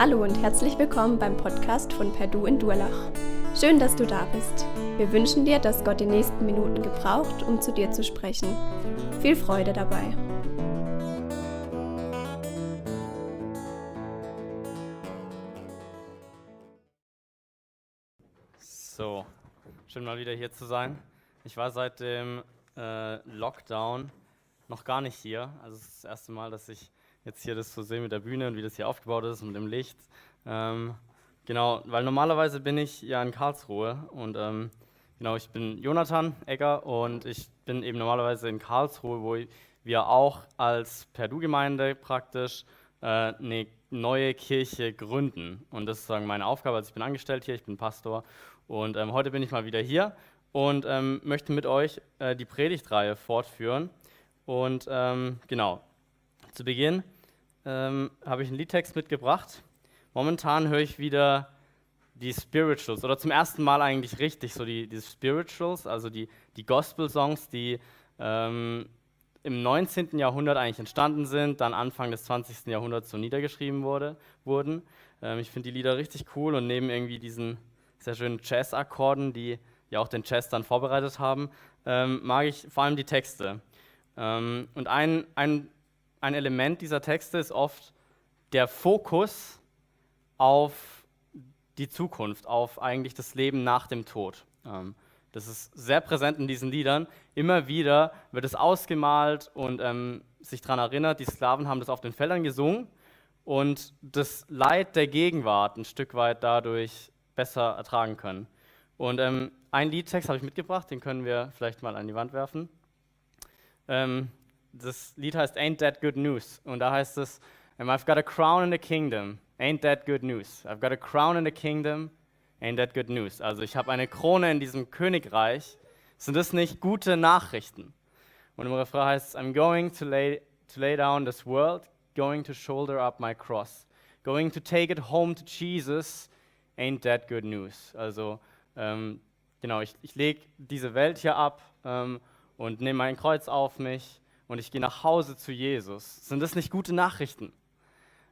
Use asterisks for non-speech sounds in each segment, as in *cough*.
Hallo und herzlich willkommen beim Podcast von Perdu in Durlach. Schön, dass du da bist. Wir wünschen dir, dass Gott die nächsten Minuten gebraucht, um zu dir zu sprechen. Viel Freude dabei. So, schön mal wieder hier zu sein. Ich war seit dem äh, Lockdown noch gar nicht hier. Also es ist das erste Mal, dass ich jetzt hier das so sehe mit der Bühne und wie das hier aufgebaut ist und mit dem Licht. Ähm, genau, weil normalerweise bin ich ja in Karlsruhe und ähm, genau, ich bin Jonathan Egger und ich bin eben normalerweise in Karlsruhe, wo wir auch als Perdu-Gemeinde praktisch äh, eine neue Kirche gründen. Und das ist sozusagen meine Aufgabe. Also ich bin angestellt hier, ich bin Pastor und ähm, heute bin ich mal wieder hier und ähm, möchte mit euch äh, die Predigtreihe fortführen. Und ähm, genau, zu Beginn ähm, habe ich einen Liedtext mitgebracht. Momentan höre ich wieder die Spirituals oder zum ersten Mal eigentlich richtig so die, die Spirituals, also die, die Gospel-Songs, die ähm, im 19. Jahrhundert eigentlich entstanden sind, dann Anfang des 20. Jahrhunderts so niedergeschrieben wurde, wurden. Ähm, ich finde die Lieder richtig cool und neben irgendwie diesen sehr schönen Jazz-Akkorden, die ja auch den Jazz dann vorbereitet haben, ähm, mag ich vor allem die Texte. Ähm, und ein, ein ein Element dieser Texte ist oft der Fokus auf die Zukunft, auf eigentlich das Leben nach dem Tod. Ähm, das ist sehr präsent in diesen Liedern. Immer wieder wird es ausgemalt und ähm, sich daran erinnert, die Sklaven haben das auf den Feldern gesungen und das Leid der Gegenwart ein Stück weit dadurch besser ertragen können. Und ähm, einen Liedtext habe ich mitgebracht, den können wir vielleicht mal an die Wand werfen. Ähm, das Lied heißt Ain't That Good News. Und da heißt es, I've got a crown in the kingdom. Ain't that good news? I've got a crown in the kingdom. Ain't that good news? Also ich habe eine Krone in diesem Königreich. Sind das nicht gute Nachrichten? Und im Refrain heißt es, I'm going to lay, to lay down this world, going to shoulder up my cross, going to take it home to Jesus. Ain't that good news? Also ähm, genau, ich, ich lege diese Welt hier ab ähm, und nehme mein Kreuz auf mich und ich gehe nach Hause zu Jesus. Sind das nicht gute Nachrichten?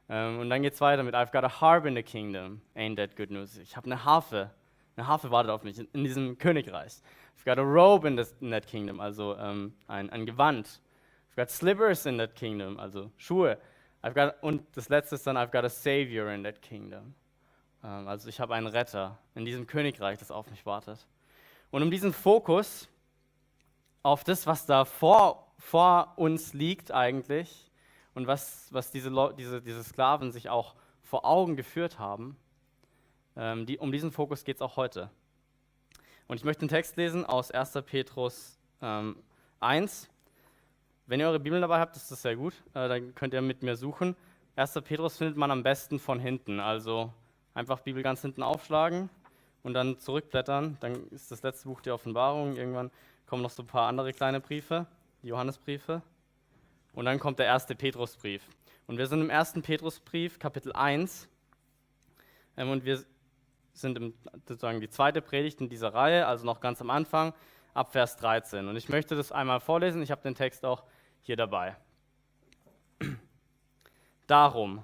Ähm, und dann geht es weiter mit I've got a harp in the kingdom. Ain't that good news? Ich habe eine Harfe. Eine Harfe wartet auf mich in, diesem Königreich. I've got a robe in, this, in that kingdom, also ähm, ein, ein Gewand. I've got slippers in that kingdom, also Schuhe. I've got, und das letzte ist dann I've got a savior in that kingdom. Ähm, also ich habe einen Retter in diesem Königreich, das auf mich wartet. Und um diesen Fokus auf das, was da vor vor uns liegt eigentlich und was, was diese, diese, diese Sklaven sich auch vor Augen geführt haben, ähm, die, um diesen Fokus geht es auch heute. Und ich möchte einen Text lesen aus 1. Petrus ähm, 1. Wenn ihr eure Bibel dabei habt, ist das sehr gut, äh, dann könnt ihr mit mir suchen. 1. Petrus findet man am besten von hinten, also einfach Bibel ganz hinten aufschlagen und dann zurückblättern. Dann ist das letzte Buch die Offenbarung. Irgendwann kommen noch so ein paar andere kleine Briefe die Johannesbriefe. Und dann kommt der erste Petrusbrief. Und wir sind im ersten Petrusbrief, Kapitel 1. Ähm, und wir sind im, sozusagen die zweite Predigt in dieser Reihe, also noch ganz am Anfang, ab Vers 13. Und ich möchte das einmal vorlesen. Ich habe den Text auch hier dabei. Darum,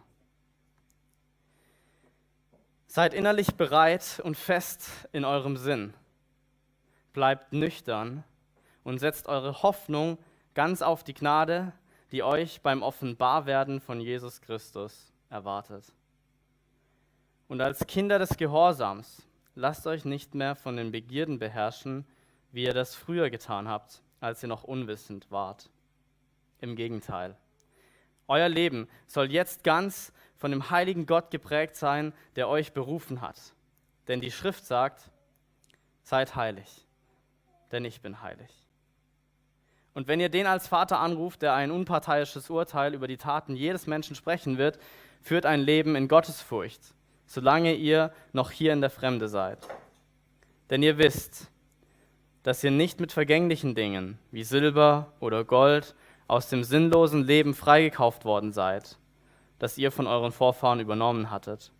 seid innerlich bereit und fest in eurem Sinn. Bleibt nüchtern und setzt eure Hoffnung ganz auf die Gnade, die euch beim Offenbarwerden von Jesus Christus erwartet. Und als Kinder des Gehorsams lasst euch nicht mehr von den Begierden beherrschen, wie ihr das früher getan habt, als ihr noch unwissend wart. Im Gegenteil. Euer Leben soll jetzt ganz von dem heiligen Gott geprägt sein, der euch berufen hat. Denn die Schrift sagt, seid heilig, denn ich bin heilig. Und wenn ihr den als Vater anruft, der ein unparteiisches Urteil über die Taten jedes Menschen sprechen wird, führt ein Leben in Gottesfurcht, solange ihr noch hier in der Fremde seid. Denn ihr wisst, dass ihr nicht mit vergänglichen Dingen wie Silber oder Gold aus dem sinnlosen Leben freigekauft worden seid, das ihr von euren Vorfahren übernommen hattet,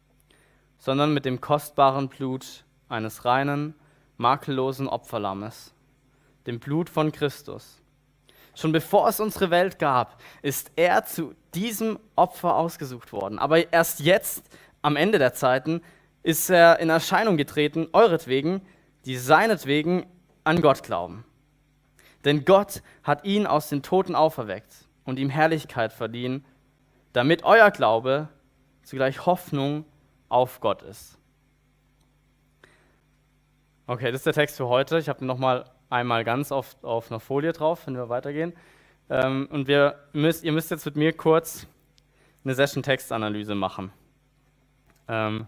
sondern mit dem kostbaren Blut eines reinen, makellosen Opferlammes, dem Blut von Christus Schon bevor es unsere Welt gab, ist er zu diesem Opfer ausgesucht worden. Aber erst jetzt, am Ende der Zeiten ist er in Erscheinung getreten, euretwegen, die seinetwegen an Gott glauben. Denn Gott hat ihn aus den Toten auferweckt und ihm Herrlichkeit verliehen, damit euer Glaube zugleich Hoffnung auf Gott ist. Okay, das ist der Text für heute. Ich habe ihn nochmal einmal ganz auf, auf einer Folie drauf, wenn wir weitergehen. Ähm, und wir müsst, ihr müsst jetzt mit mir kurz eine Session-Textanalyse machen. Ähm,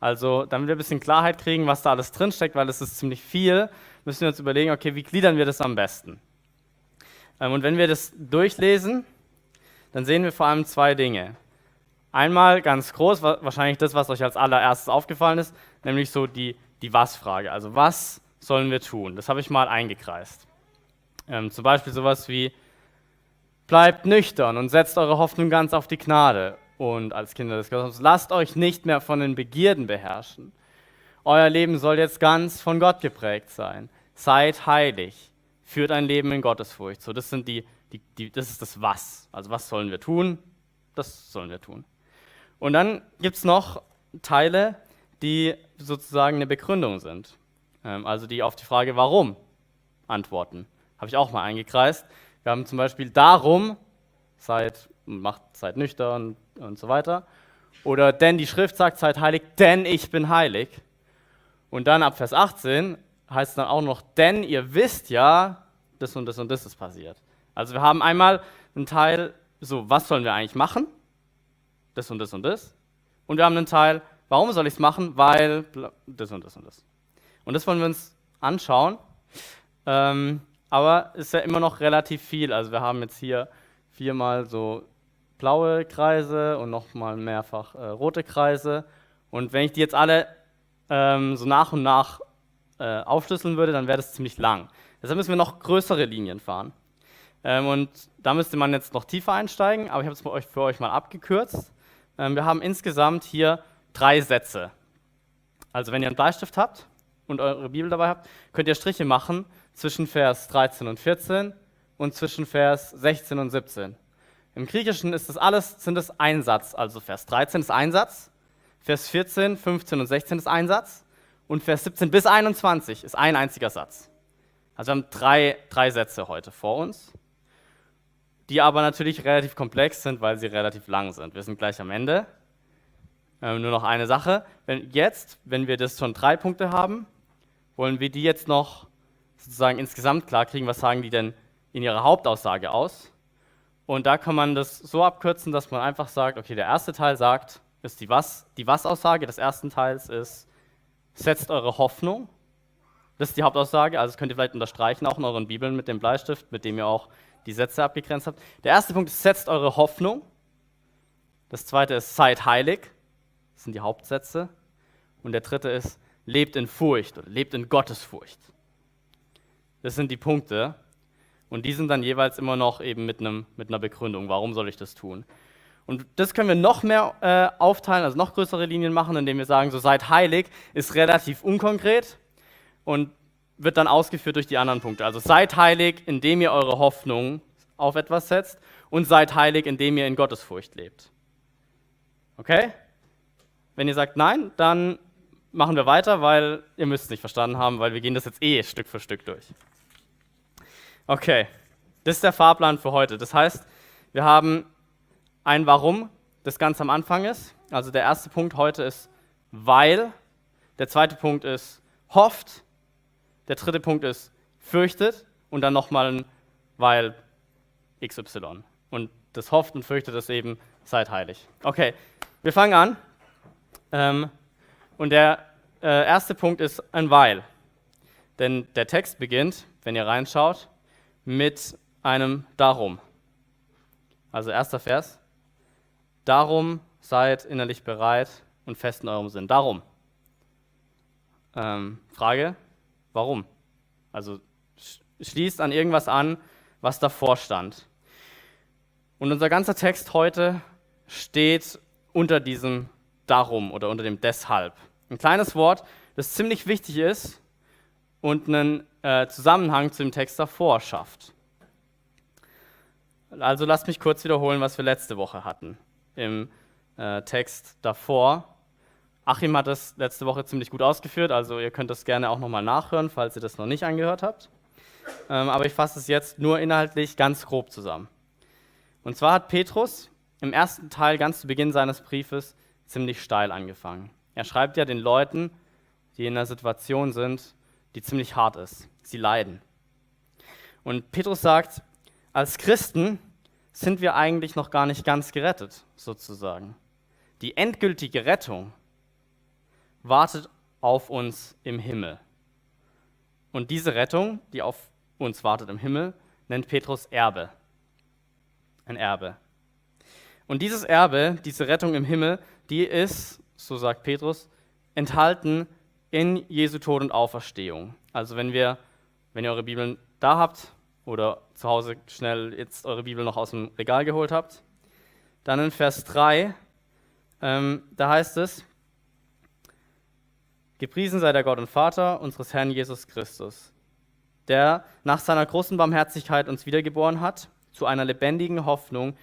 also, damit wir ein bisschen Klarheit kriegen, was da alles drinsteckt, weil es ist ziemlich viel, müssen wir uns überlegen, okay, wie gliedern wir das am besten? Ähm, und wenn wir das durchlesen, dann sehen wir vor allem zwei Dinge. Einmal ganz groß, wahrscheinlich das, was euch als allererstes aufgefallen ist, nämlich so die, die Was-Frage. Also, was sollen wir tun? Das habe ich mal eingekreist. Ähm, zum Beispiel sowas wie, bleibt nüchtern und setzt eure Hoffnung ganz auf die Gnade und als Kinder des Glaubens, lasst euch nicht mehr von den Begierden beherrschen. Euer Leben soll jetzt ganz von Gott geprägt sein. Seid heilig. Führt ein Leben in Gottesfurcht. So, das, sind die, die, die, das ist das Was. Also, was sollen wir tun? Das sollen wir tun. Und dann gibt es noch Teile, die sozusagen eine Begründung sind. Ähm, also, die auf die Frage, warum antworten. Habe ich auch mal eingekreist. Wir haben zum Beispiel darum, seid, macht, seid nüchtern, und so weiter. Oder denn die Schrift sagt, seid heilig, denn ich bin heilig. Und dann ab Vers 18 heißt es dann auch noch, denn ihr wisst ja, das und das und das ist passiert. Also wir haben einmal einen Teil, so, was sollen wir eigentlich machen? Das und das und das. Und wir haben einen Teil, warum soll ich es machen? Weil das und das und das. Und das wollen wir uns anschauen. Ähm, aber ist ja immer noch relativ viel. Also wir haben jetzt hier viermal so blaue Kreise und nochmal mehrfach äh, rote Kreise. Und wenn ich die jetzt alle ähm, so nach und nach äh, aufschlüsseln würde, dann wäre das ziemlich lang. Deshalb müssen wir noch größere Linien fahren. Ähm, und da müsste man jetzt noch tiefer einsteigen, aber ich habe es für euch, für euch mal abgekürzt. Ähm, wir haben insgesamt hier drei Sätze. Also wenn ihr einen Bleistift habt und eure Bibel dabei habt, könnt ihr Striche machen zwischen Vers 13 und 14 und zwischen Vers 16 und 17. Im Griechischen ist das alles, sind es ein Satz. Also Vers 13 ist ein Satz, Vers 14, 15 und 16 ist ein Satz und Vers 17 bis 21 ist ein einziger Satz. Also wir haben drei, drei Sätze heute vor uns, die aber natürlich relativ komplex sind, weil sie relativ lang sind. Wir sind gleich am Ende. Ähm, nur noch eine Sache. Wenn jetzt, wenn wir das schon drei Punkte haben, wollen wir die jetzt noch sozusagen insgesamt klar kriegen. Was sagen die denn in ihrer Hauptaussage aus? Und da kann man das so abkürzen, dass man einfach sagt, okay, der erste Teil sagt, ist die Was, die Was-Aussage des ersten Teils ist, setzt eure Hoffnung. Das ist die Hauptaussage, also das könnt ihr vielleicht unterstreichen, auch in euren Bibeln mit dem Bleistift, mit dem ihr auch die Sätze abgegrenzt habt. Der erste Punkt ist, setzt eure Hoffnung. Das zweite ist, seid heilig. Das sind die Hauptsätze. Und der dritte ist, lebt in Furcht oder lebt in Gottesfurcht. Das sind die Punkte, und die sind dann jeweils immer noch eben mit, einem, mit einer Begründung, warum soll ich das tun. Und das können wir noch mehr äh, aufteilen, also noch größere Linien machen, indem wir sagen, so seid heilig, ist relativ unkonkret und wird dann ausgeführt durch die anderen Punkte. Also seid heilig, indem ihr eure Hoffnung auf etwas setzt und seid heilig, indem ihr in Gottesfurcht lebt. Okay? Wenn ihr sagt nein, dann machen wir weiter, weil ihr müsst es nicht verstanden haben, weil wir gehen das jetzt eh Stück für Stück durch. Okay, das ist der Fahrplan für heute. Das heißt, wir haben ein Warum, das ganz am Anfang ist. Also der erste Punkt heute ist weil. Der zweite Punkt ist hofft. Der dritte Punkt ist fürchtet. Und dann nochmal ein weil XY. Und das hofft und fürchtet ist eben seid heilig. Okay, wir fangen an. Ähm, und der äh, erste Punkt ist ein weil. Denn der Text beginnt, wenn ihr reinschaut, mit einem Darum. Also erster Vers. Darum seid innerlich bereit und fest in eurem Sinn. Darum. Ähm, Frage, warum? Also schließt an irgendwas an, was davor stand. Und unser ganzer Text heute steht unter diesem Darum oder unter dem Deshalb. Ein kleines Wort, das ziemlich wichtig ist und einen äh, Zusammenhang zu dem Text davor schafft. Also lasst mich kurz wiederholen, was wir letzte Woche hatten im äh, Text davor. Achim hat das letzte Woche ziemlich gut ausgeführt, also ihr könnt das gerne auch nochmal nachhören, falls ihr das noch nicht angehört habt. Ähm, aber ich fasse es jetzt nur inhaltlich ganz grob zusammen. Und zwar hat Petrus im ersten Teil ganz zu Beginn seines Briefes ziemlich steil angefangen. Er schreibt ja den Leuten, die in einer Situation sind, die ziemlich hart ist. Sie leiden. Und Petrus sagt, als Christen sind wir eigentlich noch gar nicht ganz gerettet, sozusagen. Die endgültige Rettung wartet auf uns im Himmel. Und diese Rettung, die auf uns wartet im Himmel, nennt Petrus Erbe. Ein Erbe. Und dieses Erbe, diese Rettung im Himmel, die ist, so sagt Petrus, enthalten in Jesu Tod und Auferstehung. Also wenn wir, wenn ihr eure Bibeln da habt oder zu Hause schnell jetzt eure Bibel noch aus dem Regal geholt habt, dann in Vers 3, ähm, da heißt es, Gepriesen sei der Gott und Vater unseres Herrn Jesus Christus, der nach seiner großen Barmherzigkeit uns wiedergeboren hat zu einer lebendigen Hoffnung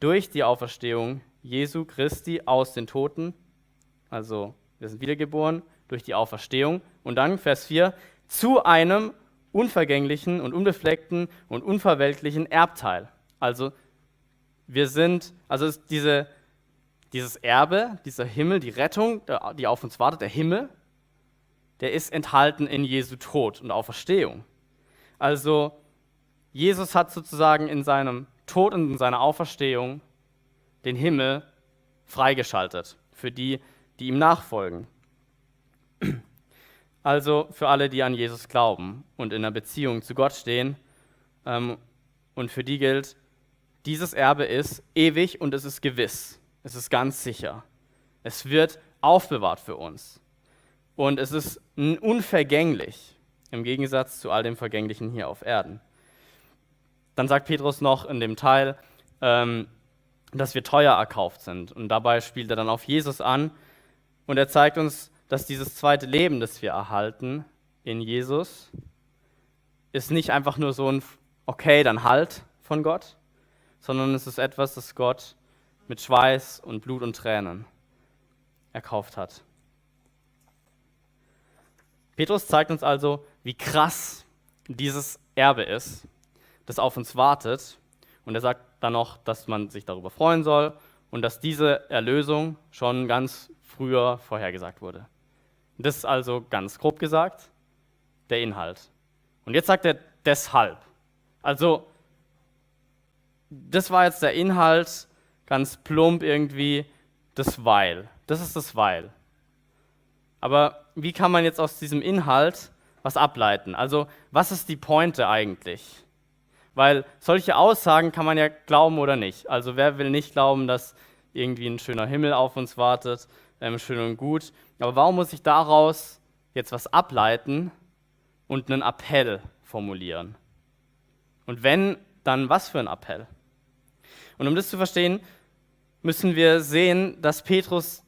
durch die Auferstehung Jesu Christi aus den Toten. Also wir sind wiedergeboren durch die Auferstehung. Und dann Vers 4, zu einem unvergänglichen und unbefleckten und unverweltlichen Erbteil. Also wir sind, also diese, dieses Erbe, dieser Himmel, die Rettung, die auf uns wartet, der Himmel, der ist enthalten in Jesu Tod und Auferstehung. Also Jesus hat sozusagen in seinem Tod und in seiner Auferstehung den Himmel freigeschaltet für die, die ihm nachfolgen. *clears throat* Also für alle, die an Jesus glauben und in einer Beziehung zu Gott stehen. Ähm, und für die gilt, dieses Erbe ist ewig und es ist gewiss. Es ist ganz sicher. Es wird aufbewahrt für uns. Und es ist unvergänglich, im Gegensatz zu all dem Vergänglichen hier auf Erden. Dann sagt Petrus noch in dem Teil, ähm, dass wir teuer erkauft sind. Und dabei spielt er dann auf Jesus an. Und er zeigt uns, dass dieses zweite Leben, das wir erhalten in Jesus, ist nicht einfach nur so ein Okay, dann halt von Gott, sondern es ist etwas, das Gott mit Schweiß und Blut und Tränen erkauft hat. Petrus zeigt uns also, wie krass dieses Erbe ist, das auf uns wartet. Und er sagt dann noch, dass man sich darüber freuen soll und dass diese Erlösung schon ganz früher vorhergesagt wurde. Das ist also ganz grob gesagt der Inhalt. Und jetzt sagt er deshalb. Also, das war jetzt der Inhalt, ganz plump irgendwie, das Weil. Das ist das Weil. Aber wie kann man jetzt aus diesem Inhalt was ableiten? Also, was ist die Pointe eigentlich? Weil solche Aussagen kann man ja glauben oder nicht. Also, wer will nicht glauben, dass irgendwie ein schöner Himmel auf uns wartet, ähm, schön und gut. Aber warum muss ich daraus jetzt was ableiten und einen Appell formulieren? Und wenn, dann was für ein Appell? Und um das zu verstehen, müssen wir sehen, dass Petrus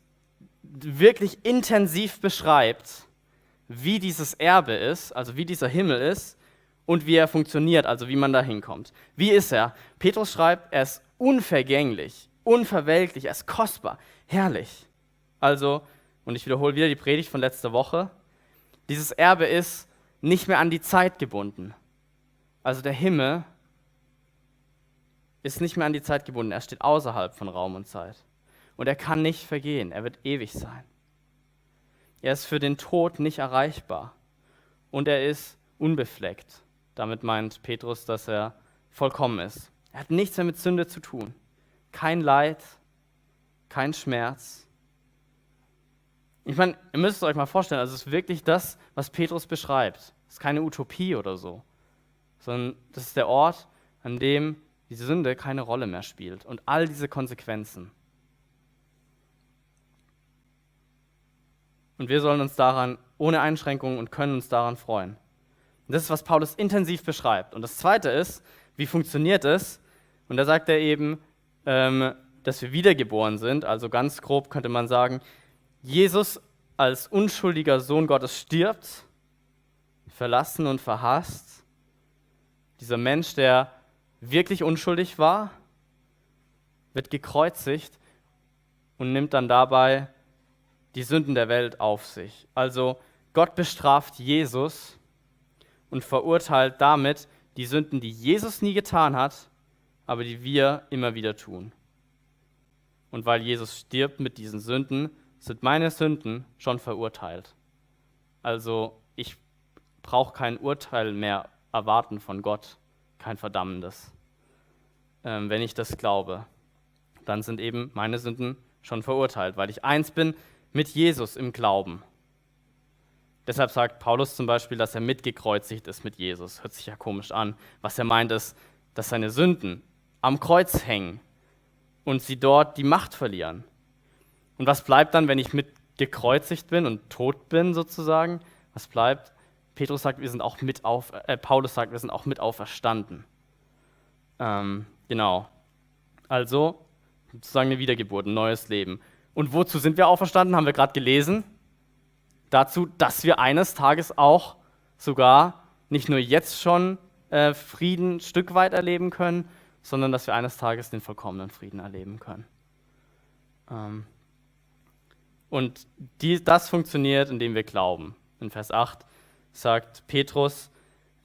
wirklich intensiv beschreibt, wie dieses Erbe ist, also wie dieser Himmel ist und wie er funktioniert, also wie man da hinkommt. Wie ist er? Petrus schreibt, er ist unvergänglich, unverwelklich, er ist kostbar, herrlich. Also, und ich wiederhole wieder die Predigt von letzter Woche, dieses Erbe ist nicht mehr an die Zeit gebunden. Also der Himmel ist nicht mehr an die Zeit gebunden, er steht außerhalb von Raum und Zeit und er kann nicht vergehen, er wird ewig sein. Er ist für den Tod nicht erreichbar und er ist unbefleckt. Damit meint Petrus, dass er vollkommen ist. Er hat nichts mehr mit Sünde zu tun. Kein Leid, kein Schmerz. Ich meine, ihr müsst es euch mal vorstellen, also es ist wirklich das, was Petrus beschreibt. Es ist keine Utopie oder so, sondern das ist der Ort, an dem die Sünde keine Rolle mehr spielt und all diese Konsequenzen. Und wir sollen uns daran ohne Einschränkungen und können uns daran freuen. Und das ist, was Paulus intensiv beschreibt. Und das Zweite ist, wie funktioniert es? Und da sagt er eben, ähm, dass wir wiedergeboren sind. Also ganz grob könnte man sagen, Jesus als unschuldiger Sohn Gottes stirbt, verlassen und verhasst. Dieser Mensch, der wirklich unschuldig war, wird gekreuzigt und nimmt dann dabei die Sünden der Welt auf sich. Also Gott bestraft Jesus und verurteilt damit die Sünden, die Jesus nie getan hat, aber die wir immer wieder tun. Und weil Jesus stirbt mit diesen Sünden, sind meine Sünden schon verurteilt. Also ich brauche kein Urteil mehr erwarten von Gott, kein verdammendes. Ähm, wenn ich das glaube, dann sind eben meine Sünden schon verurteilt, weil ich eins bin mit Jesus im Glauben. Deshalb sagt Paulus zum Beispiel, dass er mitgekreuzigt ist mit Jesus. Hört sich ja komisch an. Was er meint ist, dass seine Sünden am Kreuz hängen und sie dort die Macht verlieren. Und was bleibt dann, wenn ich mitgekreuzigt bin und tot bin sozusagen? Was bleibt? Petrus sagt, wir sind auch mit auf, äh, Paulus sagt, wir sind auch mit auferstanden. Ähm, genau. Also sozusagen eine Wiedergeburt, ein neues Leben. Und wozu sind wir auferstanden? Haben wir gerade gelesen dazu, dass wir eines Tages auch sogar nicht nur jetzt schon äh, Frieden ein Stück weit erleben können, sondern dass wir eines Tages den vollkommenen Frieden erleben können. Ähm, und die, das funktioniert, indem wir glauben. In Vers 8 sagt Petrus,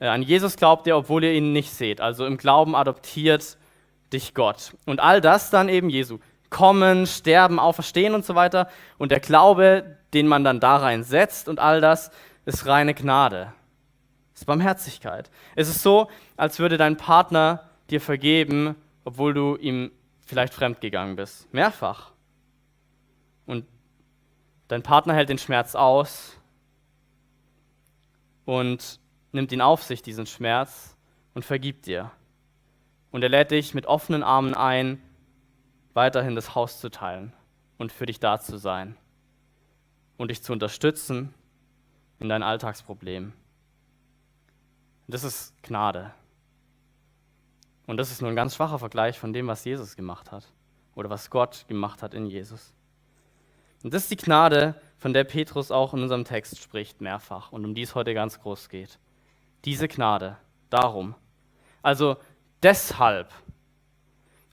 äh, an Jesus glaubt ihr, obwohl ihr ihn nicht seht. Also im Glauben adoptiert dich Gott. Und all das dann eben Jesu. Kommen, sterben, auferstehen und so weiter. Und der Glaube, den man dann da rein setzt und all das, ist reine Gnade. Ist Barmherzigkeit. Es ist so, als würde dein Partner dir vergeben, obwohl du ihm vielleicht fremdgegangen bist. Mehrfach. Und dein Partner hält den Schmerz aus und nimmt ihn auf sich, diesen Schmerz, und vergibt dir. Und er lädt dich mit offenen Armen ein, weiterhin das Haus zu teilen und für dich da zu sein und dich zu unterstützen in dein Alltagsproblem. Das ist Gnade. Und das ist nur ein ganz schwacher Vergleich von dem, was Jesus gemacht hat oder was Gott gemacht hat in Jesus. Und das ist die Gnade, von der Petrus auch in unserem Text spricht, mehrfach und um die es heute ganz groß geht. Diese Gnade, darum. Also deshalb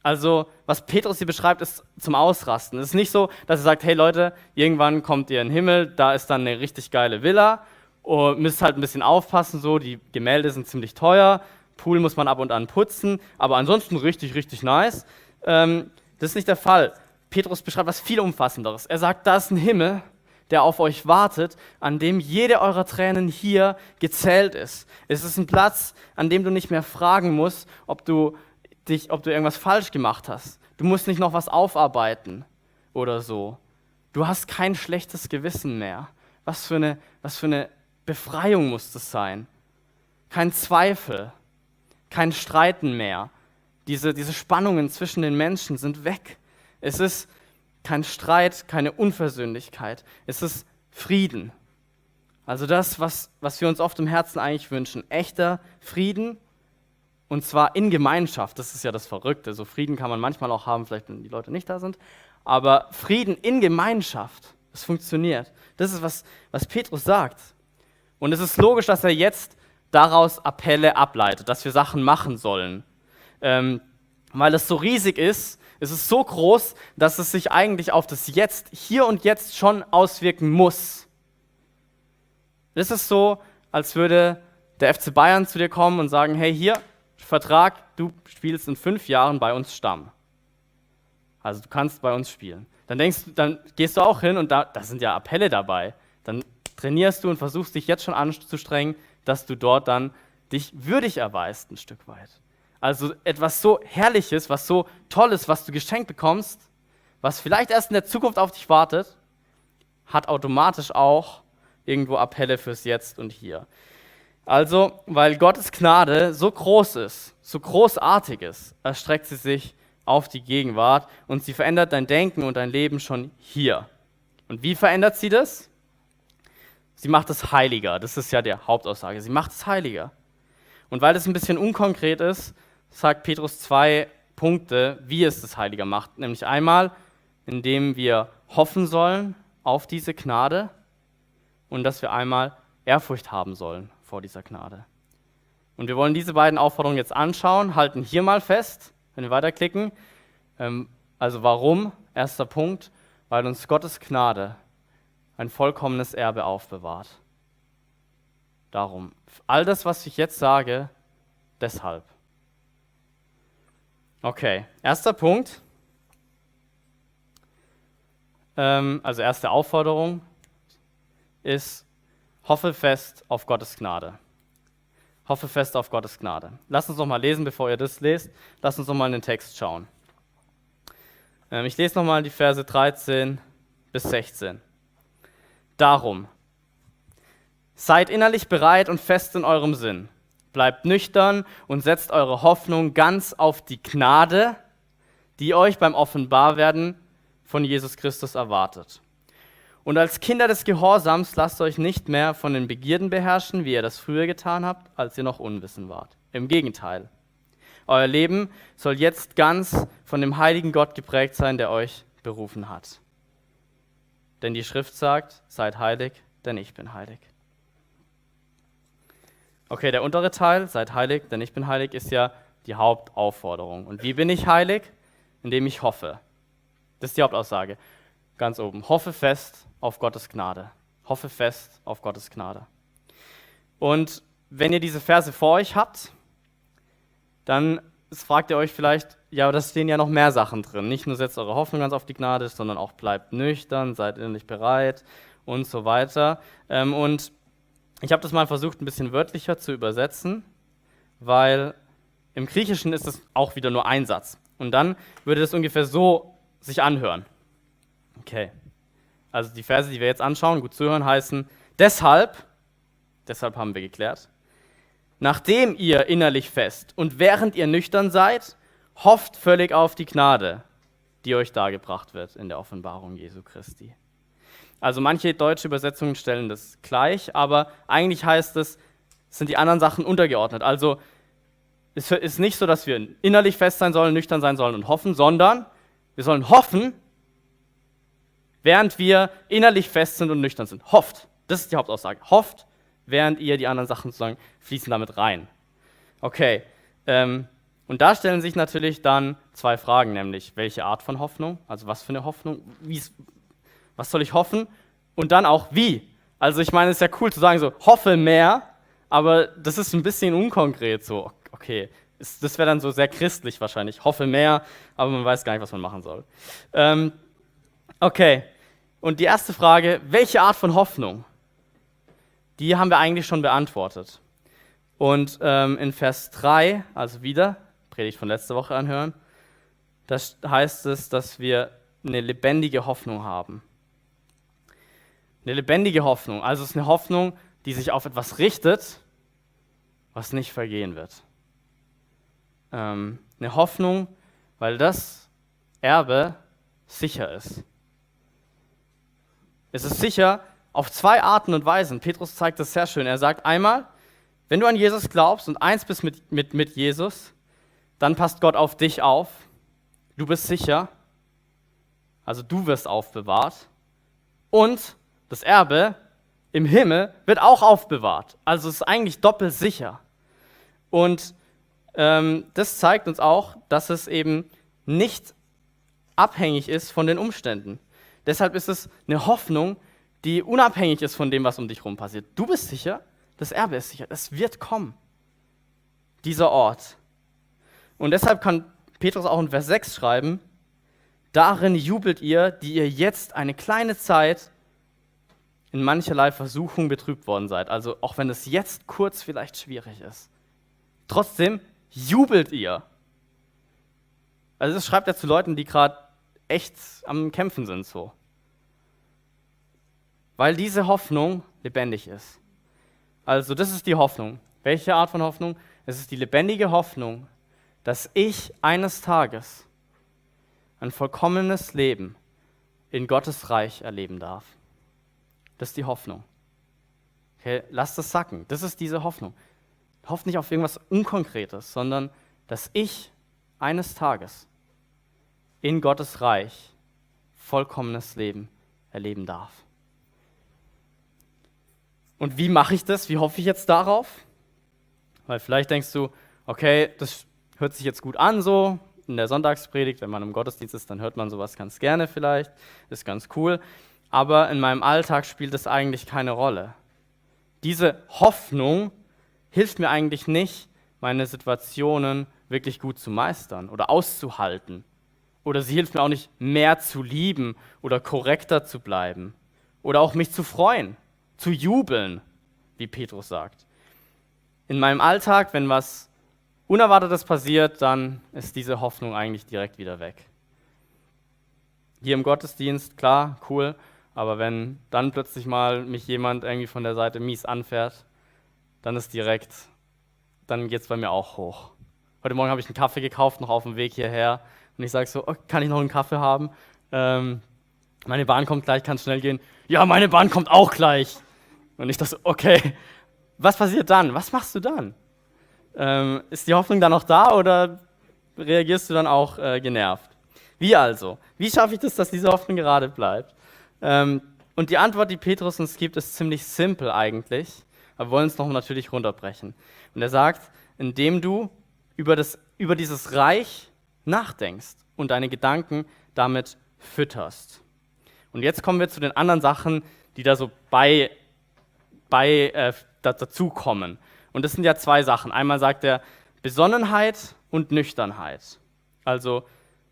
also, was Petrus hier beschreibt, ist zum Ausrasten. Es ist nicht so, dass er sagt, hey Leute, irgendwann kommt ihr in den Himmel, da ist dann eine richtig geile Villa, und müsst halt ein bisschen aufpassen, so, die Gemälde sind ziemlich teuer, Pool muss man ab und an putzen, aber ansonsten richtig, richtig nice. Ähm, das ist nicht der Fall. Petrus beschreibt was viel Umfassenderes. Er sagt, da ist ein Himmel, der auf euch wartet, an dem jede eurer Tränen hier gezählt ist. Es ist ein Platz, an dem du nicht mehr fragen musst, ob du dich, ob du irgendwas falsch gemacht hast. Du musst nicht noch was aufarbeiten oder so. Du hast kein schlechtes Gewissen mehr. Was für eine, was für eine Befreiung muss das sein? Kein Zweifel, kein Streiten mehr. Diese, diese Spannungen zwischen den Menschen sind weg. Es ist kein Streit, keine Unversöhnlichkeit. Es ist Frieden. Also das, was, was wir uns oft im Herzen eigentlich wünschen. Echter Frieden und zwar in Gemeinschaft, das ist ja das Verrückte. So Frieden kann man manchmal auch haben, vielleicht wenn die Leute nicht da sind. Aber Frieden in Gemeinschaft, das funktioniert. Das ist, was, was Petrus sagt. Und es ist logisch, dass er jetzt daraus Appelle ableitet, dass wir Sachen machen sollen. Ähm, weil es so riesig ist, es ist so groß, dass es sich eigentlich auf das Jetzt, hier und jetzt schon auswirken muss. Es ist so, als würde der FC Bayern zu dir kommen und sagen, hey, hier, Vertrag, du spielst in fünf Jahren bei uns Stamm. Also du kannst bei uns spielen. Dann denkst du, dann gehst du auch hin und da, da sind ja Appelle dabei. Dann trainierst du und versuchst dich jetzt schon anzustrengen, dass du dort dann dich würdig erweist ein Stück weit. Also etwas so Herrliches, was so Tolles, was du geschenkt bekommst, was vielleicht erst in der Zukunft auf dich wartet, hat automatisch auch irgendwo Appelle fürs Jetzt und Hier. Also, weil Gottes Gnade so groß ist, so großartig ist, erstreckt sie sich auf die Gegenwart und sie verändert dein Denken und dein Leben schon hier. Und wie verändert sie das? Sie macht es heiliger. Das ist ja die Hauptaussage. Sie macht es heiliger. Und weil das ein bisschen unkonkret ist, sagt Petrus zwei Punkte, wie es das heiliger macht. Nämlich einmal, indem wir hoffen sollen auf diese Gnade und dass wir einmal Ehrfurcht haben sollen vor dieser Gnade. Und wir wollen diese beiden Aufforderungen jetzt anschauen, halten hier mal fest, wenn wir weiterklicken. Ähm, also warum? Erster Punkt, weil uns Gottes Gnade ein vollkommenes Erbe aufbewahrt. Darum, all das, was ich jetzt sage, deshalb. Okay, erster Punkt. Ähm, also erste Aufforderung ist, hoffe fest auf Gottes Gnade. Hoffe fest auf Gottes Gnade. Lasst uns noch mal lesen, bevor ihr das lest. Lasst uns noch mal in den Text schauen. Ähm, ich lese noch mal die Verse 13 bis 16. Darum, seid innerlich bereit und fest in eurem Sinn. Bleibt nüchtern und setzt eure Hoffnung ganz auf die Gnade, die euch beim Offenbarwerden von Jesus Christus erwartet. Und als Kinder des Gehorsams lasst euch nicht mehr von den Begierden beherrschen, wie ihr das früher getan habt, als ihr noch unwissen wart. Im Gegenteil. Euer Leben soll jetzt ganz von dem heiligen Gott geprägt sein, der euch berufen hat. Denn die Schrift sagt, seid heilig, denn ich bin heilig. Okay, der untere Teil, seid heilig, denn ich bin heilig, ist ja die Hauptaufforderung. Und wie bin ich heilig? Indem ich hoffe. Das ist die Hauptaussage. Ganz oben. Hoffe fest auf Gottes Gnade. Hoffe fest auf Gottes Gnade. Und wenn ihr diese Verse vor euch habt, dann fragt ihr euch vielleicht, ja, da stehen ja noch mehr Sachen drin. Nicht nur setzt eure Hoffnung ganz auf die Gnade, sondern auch bleibt nüchtern, seid innerlich bereit und so weiter. Ähm, und ich habe das mal versucht, ein bisschen wörtlicher zu übersetzen, weil im Griechischen ist es auch wieder nur ein Satz. Und dann würde das ungefähr so sich anhören. Okay. Also die Verse, die wir jetzt anschauen, gut zuhören, heißen, deshalb, deshalb haben wir geklärt, nachdem ihr innerlich fest und während ihr nüchtern seid, hofft völlig auf die Gnade, die euch dargebracht wird in der Offenbarung Jesu Christi. Also manche deutsche Übersetzungen stellen das gleich, aber eigentlich heißt es, sind die anderen Sachen untergeordnet. Also es ist nicht so, dass wir innerlich fest sein sollen, nüchtern sein sollen und hoffen, sondern wir sollen hoffen, während wir innerlich fest sind und nüchtern sind. Hofft. Das ist die Hauptaussage. Hofft, während ihr die anderen Sachen sozusagen fließen damit rein. Okay. Ähm, und da stellen sich natürlich dann zwei Fragen, nämlich welche Art von Hoffnung, also was für eine Hoffnung, was soll ich hoffen und dann auch wie. Also ich meine, es ist ja cool zu sagen so, hoffe mehr, aber das ist ein bisschen unkonkret so. Okay, das wäre dann so sehr christlich wahrscheinlich, hoffe mehr, aber man weiß gar nicht, was man machen soll. Ähm, Okay, und die erste Frage, welche Art von Hoffnung? Die haben wir eigentlich schon beantwortet. Und ähm, in Vers 3, also wieder, Predigt von letzter Woche anhören, da heißt es, dass wir eine lebendige Hoffnung haben. Eine lebendige Hoffnung, also es ist eine Hoffnung, die sich auf etwas richtet, was nicht vergehen wird. Ähm, eine Hoffnung, weil das Erbe sicher ist. Es ist sicher auf zwei Arten und Weisen. Petrus zeigt das sehr schön. Er sagt einmal, wenn du an Jesus glaubst und eins bist mit, mit, mit Jesus, dann passt Gott auf dich auf. Du bist sicher. Also du wirst aufbewahrt. Und das Erbe im Himmel wird auch aufbewahrt. Also es ist eigentlich doppelt sicher. Und ähm, das zeigt uns auch, dass es eben nicht abhängig ist von den Umständen. Deshalb ist es eine Hoffnung, die unabhängig ist von dem, was um dich herum passiert. Du bist sicher, das Erbe ist sicher, es wird kommen, dieser Ort. Und deshalb kann Petrus auch in Vers 6 schreiben, darin jubelt ihr, die ihr jetzt eine kleine Zeit in mancherlei Versuchung betrübt worden seid. Also auch wenn es jetzt kurz vielleicht schwierig ist. Trotzdem jubelt ihr. Also das schreibt er zu Leuten, die gerade echt am Kämpfen sind so. Weil diese Hoffnung lebendig ist. Also das ist die Hoffnung. Welche Art von Hoffnung? Es ist die lebendige Hoffnung, dass ich eines Tages ein vollkommenes Leben in Gottes Reich erleben darf. Das ist die Hoffnung. Okay, lasst das sacken. Das ist diese Hoffnung. Hofft nicht auf irgendwas Unkonkretes, sondern dass ich eines Tages in Gottes Reich vollkommenes Leben erleben darf. Und wie mache ich das? Wie hoffe ich jetzt darauf? Weil vielleicht denkst du, okay, das hört sich jetzt gut an so in der Sonntagspredigt, wenn man im Gottesdienst ist, dann hört man sowas ganz gerne vielleicht, ist ganz cool. aber in meinem Alltag spielt es eigentlich keine Rolle. Diese Hoffnung hilft mir eigentlich nicht, meine Situationen wirklich gut zu meistern oder auszuhalten. Oder sie hilft mir auch nicht, mehr zu lieben oder korrekter zu bleiben. Oder auch mich zu freuen, zu jubeln, wie Petrus sagt. In meinem Alltag, wenn was Unerwartetes passiert, dann ist diese Hoffnung eigentlich direkt wieder weg. Hier im Gottesdienst, klar, cool, aber wenn dann plötzlich mal mich jemand irgendwie von der Seite mies anfährt, dann ist direkt, dann geht es bei mir auch hoch. Heute Morgen habe ich einen Kaffee gekauft, noch auf dem Weg hierher. Und ich sage so, oh, kann ich noch einen Kaffee haben? Ähm, meine Bahn kommt gleich, kann schnell gehen. Ja, meine Bahn kommt auch gleich. Und ich dachte, okay, was passiert dann? Was machst du dann? Ähm, ist die Hoffnung dann noch da oder reagierst du dann auch äh, genervt? Wie also? Wie schaffe ich das, dass diese Hoffnung gerade bleibt? Ähm, und die Antwort, die Petrus uns gibt, ist ziemlich simpel eigentlich, aber wir wollen es noch natürlich runterbrechen. Und er sagt, indem du über, das, über dieses Reich nachdenkst und deine Gedanken damit fütterst. Und jetzt kommen wir zu den anderen Sachen, die da so bei, bei äh, dazukommen. Und das sind ja zwei Sachen. Einmal sagt er Besonnenheit und Nüchternheit. Also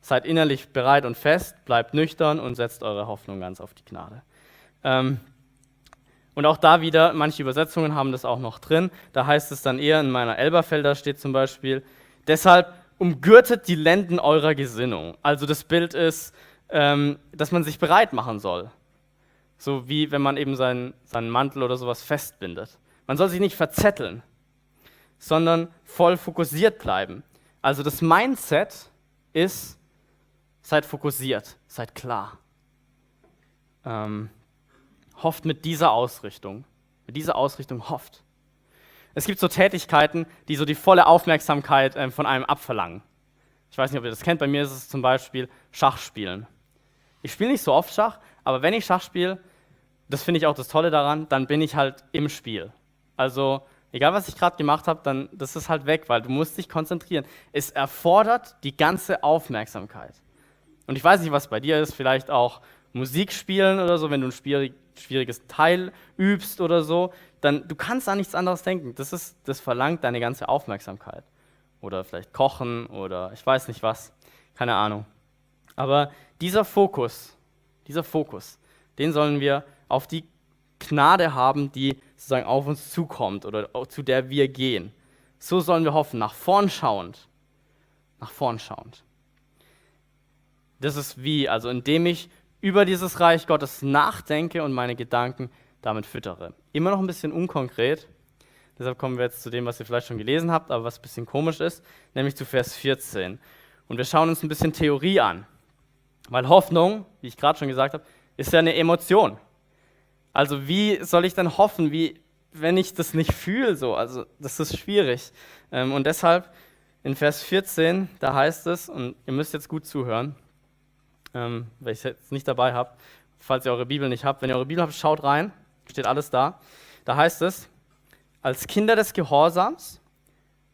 seid innerlich bereit und fest, bleibt nüchtern und setzt eure Hoffnung ganz auf die Gnade. Ähm, und auch da wieder, manche Übersetzungen haben das auch noch drin. Da heißt es dann eher, in meiner Elberfelder steht zum Beispiel, deshalb umgürtet die Lenden eurer Gesinnung. Also das Bild ist, ähm, dass man sich bereit machen soll. So wie wenn man eben seinen, seinen Mantel oder sowas festbindet. Man soll sich nicht verzetteln sondern voll fokussiert bleiben. Also das Mindset ist, seid fokussiert, seid klar. Ähm, hofft mit dieser Ausrichtung, mit dieser Ausrichtung hofft. Es gibt so Tätigkeiten, die so die volle Aufmerksamkeit äh, von einem abverlangen. Ich weiß nicht, ob ihr das kennt, bei mir ist es zum Beispiel Schachspielen. Ich spiele nicht so oft Schach, aber wenn ich Schach spiele, das finde ich auch das Tolle daran, dann bin ich halt im Spiel. Also Egal, was ich gerade gemacht habe, dann das ist halt weg, weil du musst dich konzentrieren. Es erfordert die ganze Aufmerksamkeit. Und ich weiß nicht, was bei dir ist, vielleicht auch Musik spielen oder so, wenn du ein schwierig, schwieriges Teil übst oder so, dann du kannst an nichts anderes denken. Das ist das verlangt deine ganze Aufmerksamkeit. Oder vielleicht kochen oder ich weiß nicht was, keine Ahnung. Aber dieser Fokus, dieser Fokus, den sollen wir auf die Gnade haben, die sozusagen auf uns zukommt oder zu der wir gehen. So sollen wir hoffen, nach vorn schauend. Nach vorn schauend. Das ist wie, also indem ich über dieses Reich Gottes nachdenke und meine Gedanken damit füttere. Immer noch ein bisschen unkonkret. Deshalb kommen wir jetzt zu dem, was ihr vielleicht schon gelesen habt, aber was ein bisschen komisch ist, nämlich zu Vers 14. Und wir schauen uns ein bisschen Theorie an. Weil Hoffnung, wie ich gerade schon gesagt habe, ist ja eine Emotion. Also wie soll ich dann hoffen, wie, wenn ich das nicht fühle? So? Also das ist schwierig. Ähm, und deshalb in Vers 14, da heißt es, und ihr müsst jetzt gut zuhören, ähm, weil ich es jetzt nicht dabei habe, falls ihr eure Bibel nicht habt. Wenn ihr eure Bibel habt, schaut rein, steht alles da. Da heißt es, als Kinder des Gehorsams,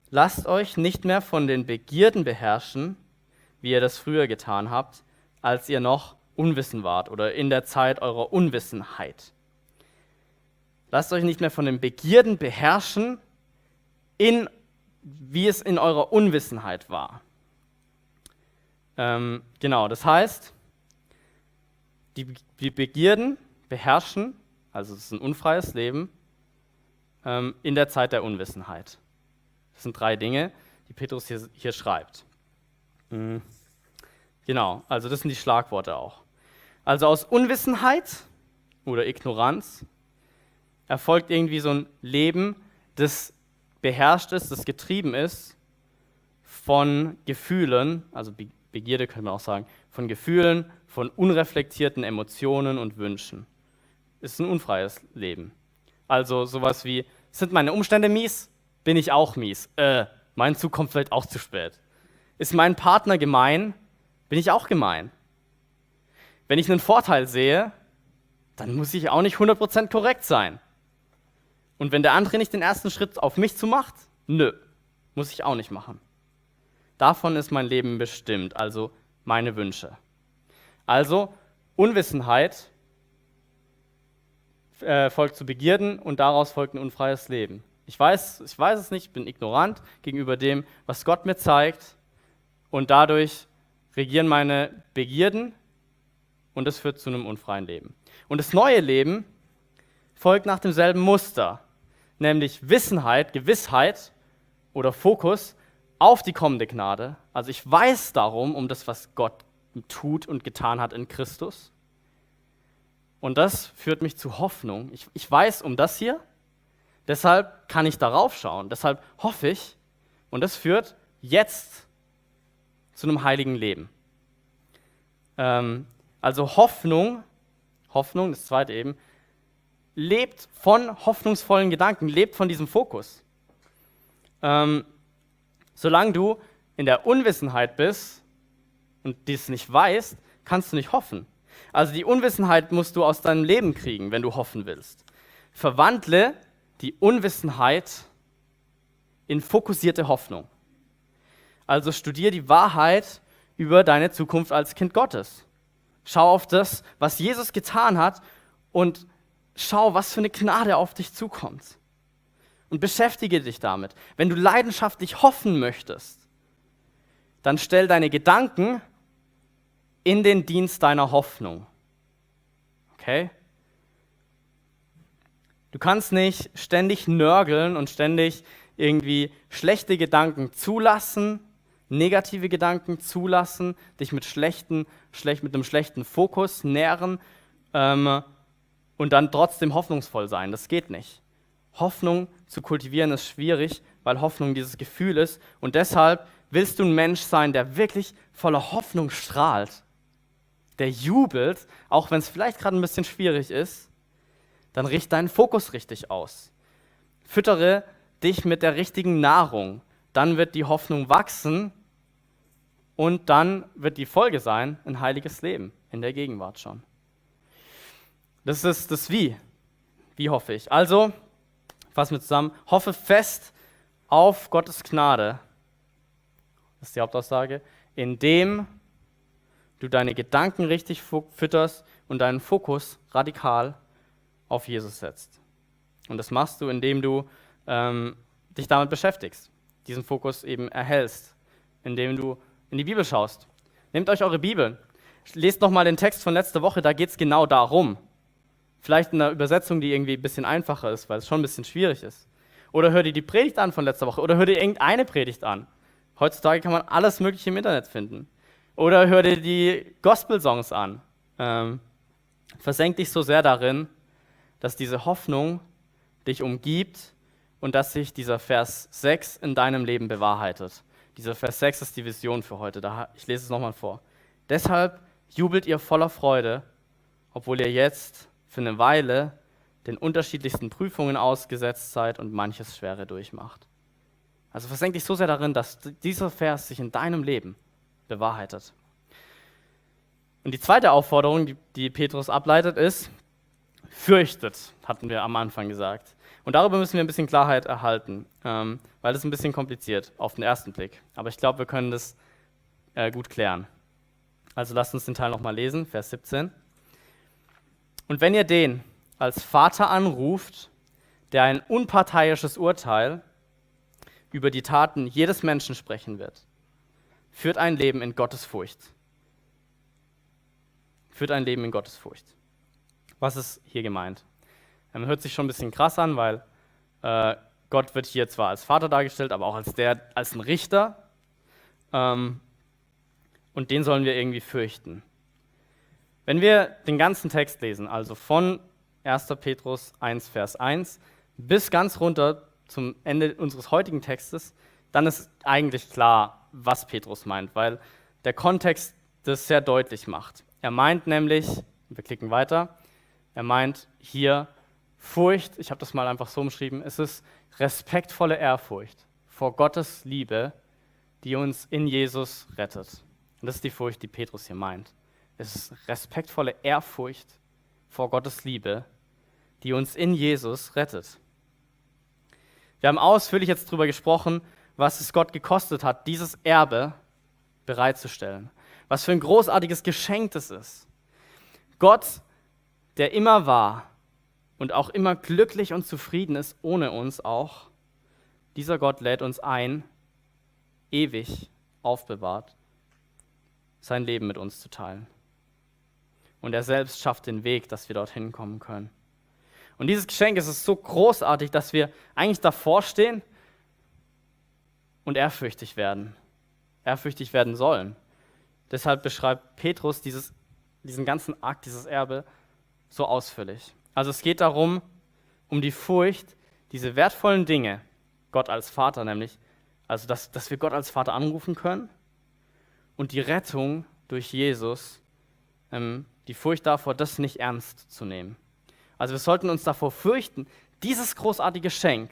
lasst euch nicht mehr von den Begierden beherrschen, wie ihr das früher getan habt, als ihr noch unwissen wart oder in der Zeit eurer Unwissenheit. Lasst euch nicht mehr von den Begierden beherrschen, in, wie es in eurer Unwissenheit war. Ähm, genau, das heißt, die, die, Begierden beherrschen, also es ist ein unfreies Leben, ähm, in der Zeit der Unwissenheit. Das sind drei Dinge, die Petrus hier, hier schreibt. Mhm. Genau, also das sind die Schlagworte auch. Also aus Unwissenheit oder Ignoranz erfolgt irgendwie so ein Leben, das beherrscht ist, das getrieben ist von Gefühlen, also Begierde könnte man auch sagen, von Gefühlen, von unreflektierten Emotionen und Wünschen. Ist ein unfreies Leben. Also sowas wie, sind meine Umstände mies? Bin ich auch mies? Äh, mein Zug kommt vielleicht auch zu spät. Ist mein Partner gemein? Bin ich auch gemein? Wenn ich einen Vorteil sehe, dann muss ich auch nicht 100% korrekt sein. Und wenn der andere nicht den ersten Schritt auf mich zu macht, nö, muss ich auch nicht machen. Davon ist mein Leben bestimmt, also meine Wünsche. Also Unwissenheit äh, folgt zu Begierden und daraus folgt ein unfreies Leben. Ich weiß, ich weiß es nicht, ich bin ignorant gegenüber dem, was Gott mir zeigt und dadurch regieren meine Begierden und das führt zu einem unfreien Leben. Und das neue Leben folgt nach demselben Muster, nämlich Wissenheit, Gewissheit oder Fokus auf die kommende Gnade. Also ich weiß darum, um das, was Gott tut und getan hat in Christus. Und das führt mich zu Hoffnung. Ich, ich weiß um das hier, deshalb kann ich darauf schauen, deshalb hoffe ich. Und das führt jetzt zu einem heiligen Leben. Ähm, also Hoffnung, Hoffnung, das zweite eben, lebt von hoffnungsvollen Gedanken, lebt von diesem Fokus. Ähm, solange du in der Unwissenheit bist und dies nicht weißt, kannst du nicht hoffen. Also die Unwissenheit musst du aus deinem Leben kriegen, wenn du hoffen willst. Verwandle die Unwissenheit in fokussierte Hoffnung. Also studier die Wahrheit über deine Zukunft als Kind Gottes. Schau auf das, was Jesus getan hat und schau, was für eine Gnade auf dich zukommt. Und beschäftige dich damit. Wenn du leidenschaftlich hoffen möchtest, dann stell deine Gedanken in den Dienst deiner Hoffnung. Okay? Du kannst nicht ständig nörgeln und ständig irgendwie schlechte Gedanken zulassen, negative Gedanken zulassen, dich mit, schlechten, schlecht, mit einem schlechten Fokus nähren ähm, und dann trotzdem hoffnungsvoll sein. Das geht nicht. Hoffnung zu kultivieren ist schwierig, weil Hoffnung dieses Gefühl ist. Und deshalb willst du ein Mensch sein, der wirklich voller Hoffnung strahlt der jubelt, auch wenn es vielleicht gerade ein bisschen schwierig ist, dann richte deinen Fokus richtig aus. Füttere dich mit der richtigen Nahrung. Dann wird die Hoffnung wachsen und dann wird die Folge sein, ein heiliges Leben in der Gegenwart schon. Das ist das Wie. Wie hoffe ich? Also, fassen wir zusammen, hoffe fest auf Gottes Gnade. Das ist die Hauptaussage. Indem du deine Gedanken richtig fütterst und deinen Fokus radikal auf Jesus setzt. Und das machst du, indem du ähm, dich damit beschäftigst, diesen Fokus eben erhältst, indem du in die Bibel schaust. Nehmt euch eure Bibel, lest nochmal den Text von letzter Woche, da geht es genau darum. Vielleicht in einer Übersetzung, die irgendwie ein bisschen einfacher ist, weil es schon ein bisschen schwierig ist. Oder hör dir die Predigt an von letzter Woche oder hör dir irgendeine Predigt an. Heutzutage kann man alles Mögliche im Internet finden. Oder hör dir die Gospel-Songs an. Ähm, versenk dich so sehr darin, dass diese Hoffnung dich umgibt und dass sich dieser Vers 6 in deinem Leben bewahrheitet. Dieser Vers 6 ist die Vision für heute. Ich lese es nochmal vor. Deshalb jubelt ihr voller Freude, obwohl ihr jetzt für eine Weile den unterschiedlichsten Prüfungen ausgesetzt seid und manches Schwere durchmacht. Also versenk dich so sehr darin, dass dieser Vers sich in deinem Leben bewahrheitet. Und die zweite Aufforderung, die, Petrus ableitet, ist, fürchtet, hatten wir am Anfang gesagt. Und darüber müssen wir ein bisschen Klarheit erhalten, ähm, weil das ist ein bisschen kompliziert auf den ersten Blick. Aber ich glaube, wir können das äh, gut klären. Also lasst uns den Teil nochmal lesen, Vers 17. Und wenn ihr den als Vater anruft, der ein unparteiisches Urteil über die Taten jedes Menschen sprechen wird, führt ein Leben in Gottes Furcht. Führt ein Leben in Gottes Furcht. Was ist hier gemeint? Ähm, hört sich schon ein bisschen krass an, weil äh, Gott wird hier zwar als Vater dargestellt, aber auch als der, als ein Richter. Ähm, und den sollen wir irgendwie fürchten. Wenn wir den ganzen Text lesen, also von 1. Petrus 1, Vers 1 bis ganz runter zum Ende unseres heutigen Textes, dann ist eigentlich klar, was Petrus meint, weil der Kontext das sehr deutlich macht. Er meint nämlich, wir klicken weiter, er meint hier Furcht, ich habe das mal einfach so umschrieben, es ist respektvolle Ehrfurcht vor Gottes Liebe, die uns in Jesus rettet. Und das ist die Furcht, die Petrus hier meint. Es ist respektvolle Ehrfurcht vor Gottes Liebe, die uns in Jesus rettet. Wir haben ausführlich jetzt darüber gesprochen, was es Gott gekostet hat, dieses Erbe bereitzustellen. Was für ein großartiges Geschenk das ist. Gott, der immer war, und auch immer glücklich und zufrieden ist ohne uns auch, dieser Gott lädt uns ein, ewig aufbewahrt, sein Leben mit uns zu teilen. Und er selbst schafft den Weg, dass wir dorthin kommen können. Und dieses Geschenk ist so großartig, dass wir eigentlich davor stehen und ehrfürchtig werden. Ehrfürchtig werden sollen. Deshalb beschreibt Petrus dieses, diesen ganzen Akt, dieses Erbe so ausführlich. Also es geht darum, um die Furcht, diese wertvollen Dinge, Gott als Vater nämlich, also dass, dass wir Gott als Vater anrufen können und die Rettung durch Jesus, ähm, die Furcht davor, das nicht ernst zu nehmen. Also wir sollten uns davor fürchten, dieses großartige Geschenk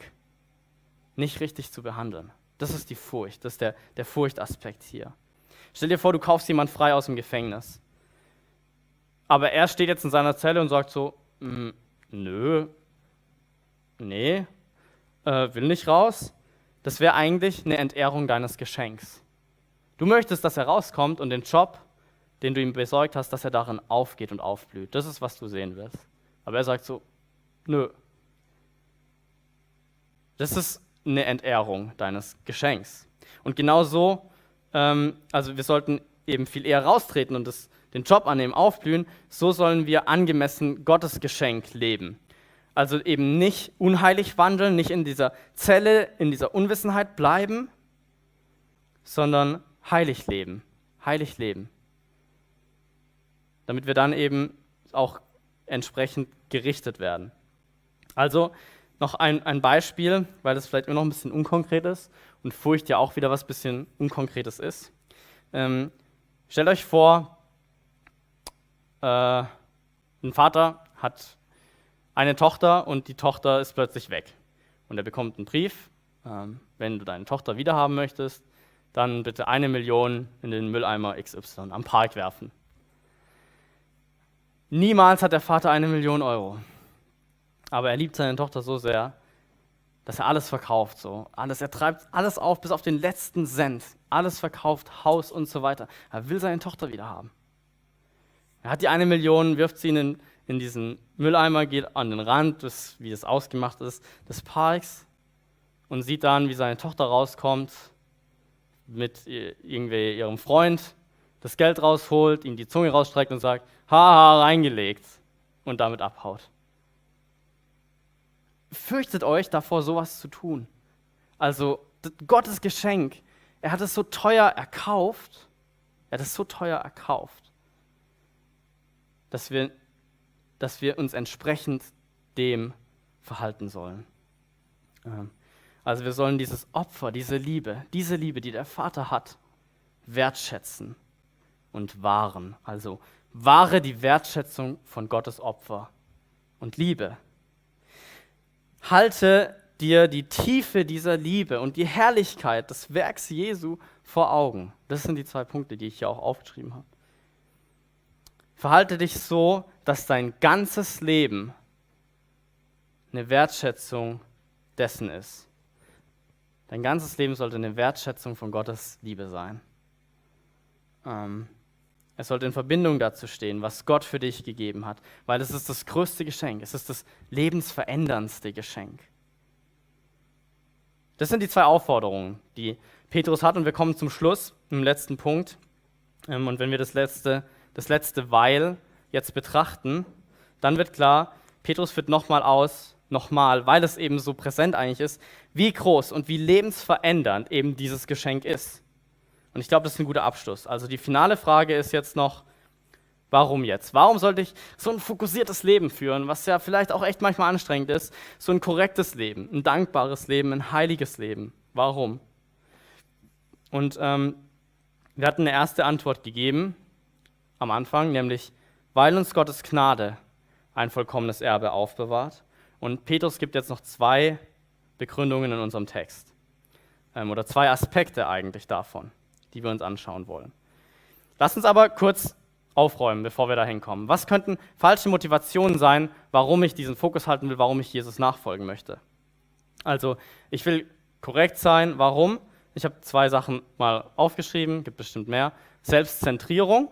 nicht richtig zu behandeln. Das ist die Furcht, das ist der, der Furchtaspekt hier. Stell dir vor, du kaufst jemand frei aus dem Gefängnis. Aber er steht jetzt in seiner Zelle und sagt so, hm, nö, nee, äh, will nicht raus. Das wäre eigentlich eine Entehrung deines Geschenks. Du möchtest, dass er rauskommt und den Job, den du ihm besorgt hast, dass er darin aufgeht und aufblüht. Das ist, was du sehen willst. Aber er sagt so, nö. Das ist eine Entehrung deines Geschenks. Und genau so, ähm, also wir sollten eben viel eher raustreten und das den Job annehmen, aufblühen, so sollen wir angemessen Gottes Geschenk leben. Also eben nicht unheilig wandeln, nicht in dieser Zelle, in dieser Unwissenheit bleiben, sondern heilig leben, heilig leben. Damit wir dann eben auch entsprechend gerichtet werden. Also noch ein, ein Beispiel, weil das vielleicht immer noch ein bisschen unkonkret ist und Furcht ja auch wieder was bisschen Unkonkretes ist. Ähm, stellt euch vor, äh, ein Vater hat eine Tochter und die Tochter ist plötzlich weg. Und er bekommt einen Brief, ähm, wenn du deine Tochter wiederhaben möchtest, dann bitte eine Million in den Mülleimer XY am Park werfen. Niemals hat der Vater eine Million Euro. Aber er liebt seine Tochter so sehr, dass er alles verkauft. So. Alles, er treibt alles auf bis auf den letzten Cent. Alles verkauft, Haus und so weiter. Er will seine Tochter wieder haben. Er hat die eine Million, wirft sie in, in diesen Mülleimer, geht an den Rand, des, wie es ausgemacht ist, des Parks und sieht dann, wie seine Tochter rauskommt mit irgendwie ihrem Freund, das Geld rausholt, ihm die Zunge rausstreckt und sagt, haha, reingelegt und damit abhaut. Fürchtet euch davor, sowas zu tun. Also Gottes Geschenk, er hat es so teuer erkauft, er hat es so teuer erkauft dass wir, dass wir uns entsprechend dem verhalten sollen. Ähm, also wir sollen dieses Opfer, diese Liebe, diese Liebe, die der Vater hat, wertschätzen und wahren. Also wahre die Wertschätzung von Gottes Opfer und Liebe. Halte dir die Tiefe dieser Liebe und die Herrlichkeit des Werks Jesu vor Augen. Das sind die zwei Punkte, die ich hier auch aufgeschrieben habe. Verhalte dich so, dass dein ganzes Leben eine Wertschätzung dessen ist. Dein ganzes Leben sollte eine Wertschätzung von Gottes Liebe sein. Ähm, es sollte in Verbindung dazu stehen, was Gott für dich gegeben hat, weil es ist das größte Geschenk, es ist das lebensveränderndste Geschenk. Das sind die zwei Aufforderungen, die Petrus hat und wir kommen zum Schluss, im letzten Punkt. Ähm, und wenn wir das letzte das letzte Weil jetzt betrachten, dann wird klar, Petrus führt nochmal aus, nochmal, weil es eben so präsent eigentlich ist, wie groß und wie lebensverändernd eben dieses Geschenk ist. Und ich glaube, das ist ein guter Abschluss. Also die finale Frage ist jetzt noch, warum jetzt? Warum sollte ich so ein fokussiertes Leben führen, was ja vielleicht auch echt manchmal anstrengend ist, so ein korrektes Leben, ein dankbares Leben, ein heiliges Leben? Warum? Und ähm, wir hatten eine erste Antwort gegeben, am Anfang, nämlich weil uns Gottes Gnade ein vollkommenes Erbe aufbewahrt. Und Petrus gibt jetzt noch zwei Begründungen in unserem Text. Ähm, oder zwei Aspekte eigentlich davon, die wir uns anschauen wollen. Lass uns aber kurz aufräumen, bevor wir da hinkommen. Was könnten falsche Motivationen sein, warum ich diesen Fokus halten will, warum ich Jesus nachfolgen möchte? Also, ich will korrekt sein. Warum? Ich habe zwei Sachen mal aufgeschrieben, gibt bestimmt mehr. Selbstzentrierung,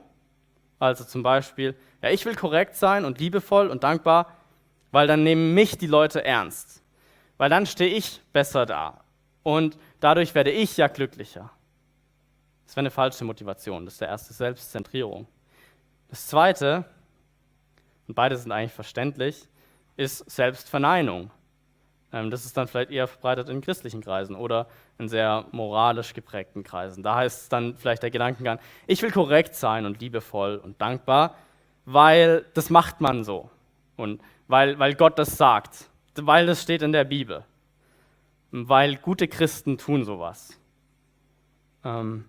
also zum Beispiel, ja, ich will korrekt sein und liebevoll und dankbar, weil dann nehmen mich die Leute ernst, weil dann stehe ich besser da und dadurch werde ich ja glücklicher. Das wäre eine falsche Motivation. Das ist der erste Selbstzentrierung. Das zweite, und beide sind eigentlich verständlich, ist Selbstverneinung. Ähm, das ist dann vielleicht eher verbreitet in christlichen Kreisen oder in sehr moralisch geprägten Kreisen. Da heißt es dann vielleicht der Gedankengang, ich will korrekt sein und liebevoll und dankbar, weil das macht man so und weil, weil Gott das sagt, weil das steht in der Bibel, weil gute Christen tun sowas. Ähm,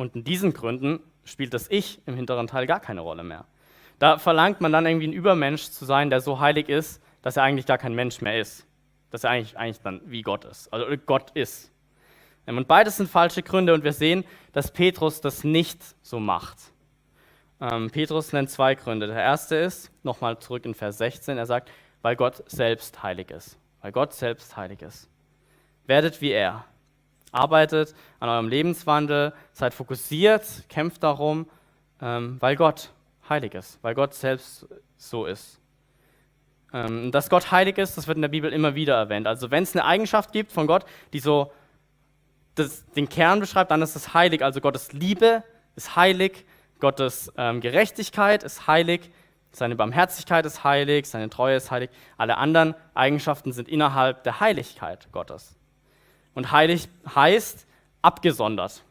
und in diesen Gründen spielt das Ich im hinteren Teil gar keine Rolle mehr. Da verlangt man dann irgendwie ein Übermensch zu sein, der so heilig ist, dass er eigentlich gar kein Mensch mehr ist dass er eigentlich, eigentlich dann wie Gott ist, also Gott ist. Ähm, und beides sind falsche Gründe und wir sehen, dass Petrus das nicht so macht. Ähm, Petrus nennt zwei Gründe. Der erste ist, nochmal zurück in Vers 16, er sagt, weil Gott selbst heilig ist. Weil Gott selbst heilig ist. Werdet wie er. Arbeitet an eurem Lebenswandel, seid fokussiert, kämpft darum, ähm, weil Gott heilig ist, weil Gott selbst so ist. Ähm, dass Gott heilig ist, das wird in der Bibel immer wieder erwähnt. Also wenn es eine Eigenschaft gibt von Gott, die so das, den Kern beschreibt, dann ist es heilig. Also Gottes Liebe ist heilig, Gottes ähm, Gerechtigkeit ist heilig, seine Barmherzigkeit ist heilig, seine Treue ist heilig. Alle anderen Eigenschaften sind innerhalb der Heiligkeit Gottes. Und heilig heißt abgesondert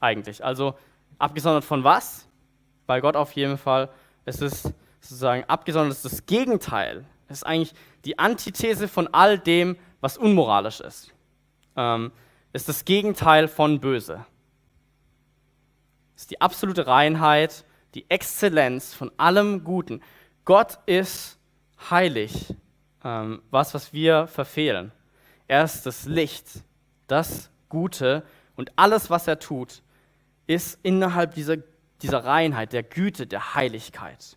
eigentlich. Also abgesondert von was? Bei Gott auf jeden Fall. Es ist sozusagen abgesondert ist das Gegenteil. Es ist eigentlich die Antithese von all dem, was unmoralisch ist. Ähm, ist das Gegenteil von böse. Es ist die absolute Reinheit, die Exzellenz von allem Guten. Gott ist heilig, ähm, was, was wir verfehlen. Er ist das Licht, das Gute und alles, was er tut, ist innerhalb dieser, dieser Reinheit, der Güte, der Heiligkeit.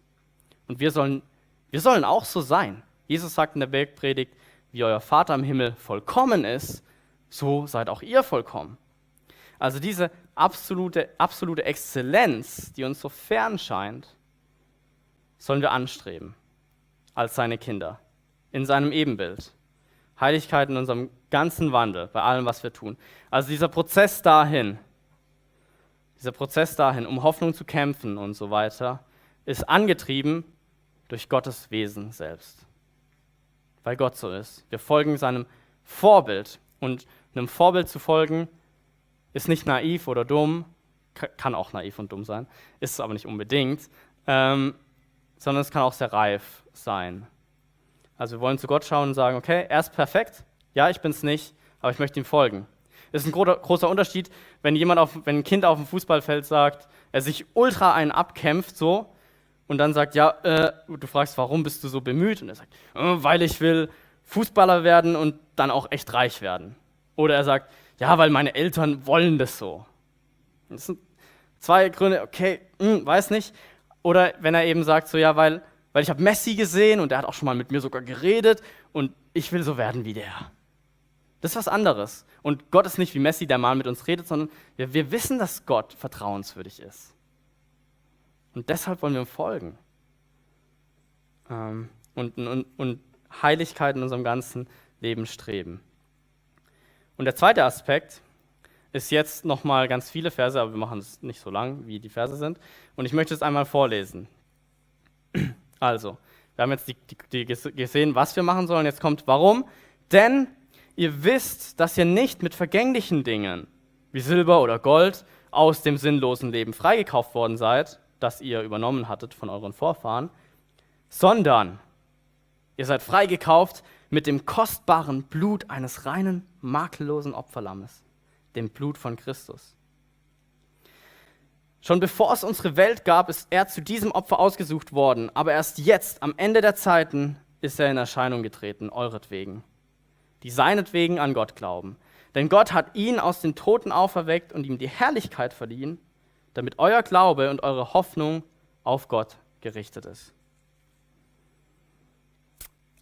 Und wir sollen, wir sollen auch so sein. Jesus sagt in der Bergpredigt, wie euer Vater im Himmel vollkommen ist, so seid auch ihr vollkommen. Also diese absolute, absolute Exzellenz, die uns so fern scheint, sollen wir anstreben als seine Kinder, in seinem Ebenbild. Heiligkeit in unserem ganzen Wandel, bei allem, was wir tun. Also dieser Prozess dahin, dieser Prozess dahin, um Hoffnung zu kämpfen und so weiter, ist angetrieben durch Gottes Wesen selbst. Weil Gott so ist. Wir folgen seinem Vorbild. Und einem Vorbild zu folgen, ist nicht naiv oder dumm, kann auch naiv und dumm sein, ist es aber nicht unbedingt, ähm, sondern es kann auch sehr reif sein. Also wir wollen zu Gott schauen und sagen, okay, er ist perfekt, ja, ich bin es nicht, aber ich möchte ihm folgen. Es ist ein großer Unterschied, wenn jemand auf, wenn ein Kind auf dem Fußballfeld sagt, er sich ultra einen abkämpft, so, und dann sagt, ja, äh, du fragst, warum bist du so bemüht? Und er sagt, äh, weil ich will Fußballer werden und dann auch echt reich werden. Oder er sagt, ja, weil meine Eltern wollen das so. Das sind zwei Gründe, okay, hm, weiß nicht. Oder wenn er eben sagt, so ja, weil, weil ich habe Messi gesehen und der hat auch schon mal mit mir sogar geredet und ich will so werden wie der. Das ist was anderes. Und Gott ist nicht wie Messi, der mal mit uns redet, sondern wir, wir wissen, dass Gott vertrauenswürdig ist. Und deshalb wollen wir ihm folgen. Ähm, und, und, und Heiligkeit in unserem ganzen Leben streben. Und der zweite Aspekt ist jetzt nochmal ganz viele Verse, aber wir machen es nicht so lang, wie die Verse sind. Und ich möchte es einmal vorlesen. Also, wir haben jetzt die, die, die gesehen, was wir machen sollen. Jetzt kommt, warum? Denn ihr wisst, dass ihr nicht mit vergänglichen Dingen wie Silber oder Gold aus dem sinnlosen Leben freigekauft worden seid, das ihr übernommen hattet von euren Vorfahren, sondern ihr seid freigekauft mit dem kostbaren Blut eines reinen, makellosen Opferlammes, dem Blut von Christus. Schon bevor es unsere Welt gab, ist er zu diesem Opfer ausgesucht worden, aber erst jetzt, am Ende der Zeiten, ist er in Erscheinung getreten, euretwegen, die seinetwegen an Gott glauben. Denn Gott hat ihn aus den Toten auferweckt und ihm die Herrlichkeit verliehen, damit euer Glaube und eure Hoffnung auf Gott gerichtet ist.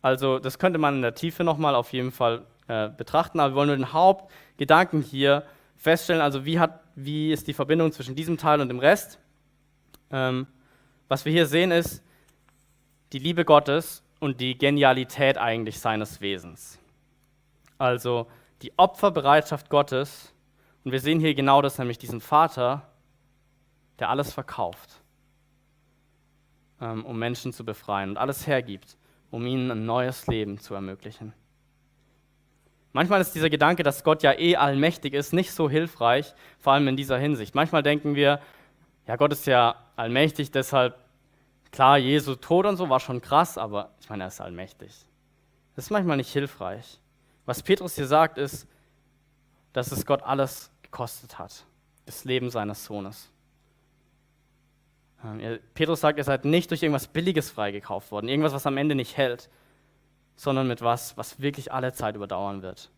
Also das könnte man in der Tiefe nochmal auf jeden Fall äh, betrachten, aber wir wollen nur den Hauptgedanken hier feststellen, also wie, hat, wie ist die Verbindung zwischen diesem Teil und dem Rest. Ähm, was wir hier sehen ist die Liebe Gottes und die Genialität eigentlich seines Wesens. Also die Opferbereitschaft Gottes. Und wir sehen hier genau das, nämlich diesen Vater, der alles verkauft, ähm, um Menschen zu befreien und alles hergibt, um ihnen ein neues Leben zu ermöglichen. Manchmal ist dieser Gedanke, dass Gott ja eh allmächtig ist, nicht so hilfreich, vor allem in dieser Hinsicht. Manchmal denken wir, ja, Gott ist ja allmächtig, deshalb, klar, Jesu Tod und so war schon krass, aber ich meine, er ist allmächtig. Das ist manchmal nicht hilfreich. Was Petrus hier sagt, ist, dass es Gott alles gekostet hat, das Leben seines Sohnes. Ähm, Petrus sagt, ihr seid nicht durch irgendwas Billiges freigekauft worden, irgendwas, was am Ende nicht hält, sondern mit was, was wirklich alle Zeit überdauern wird.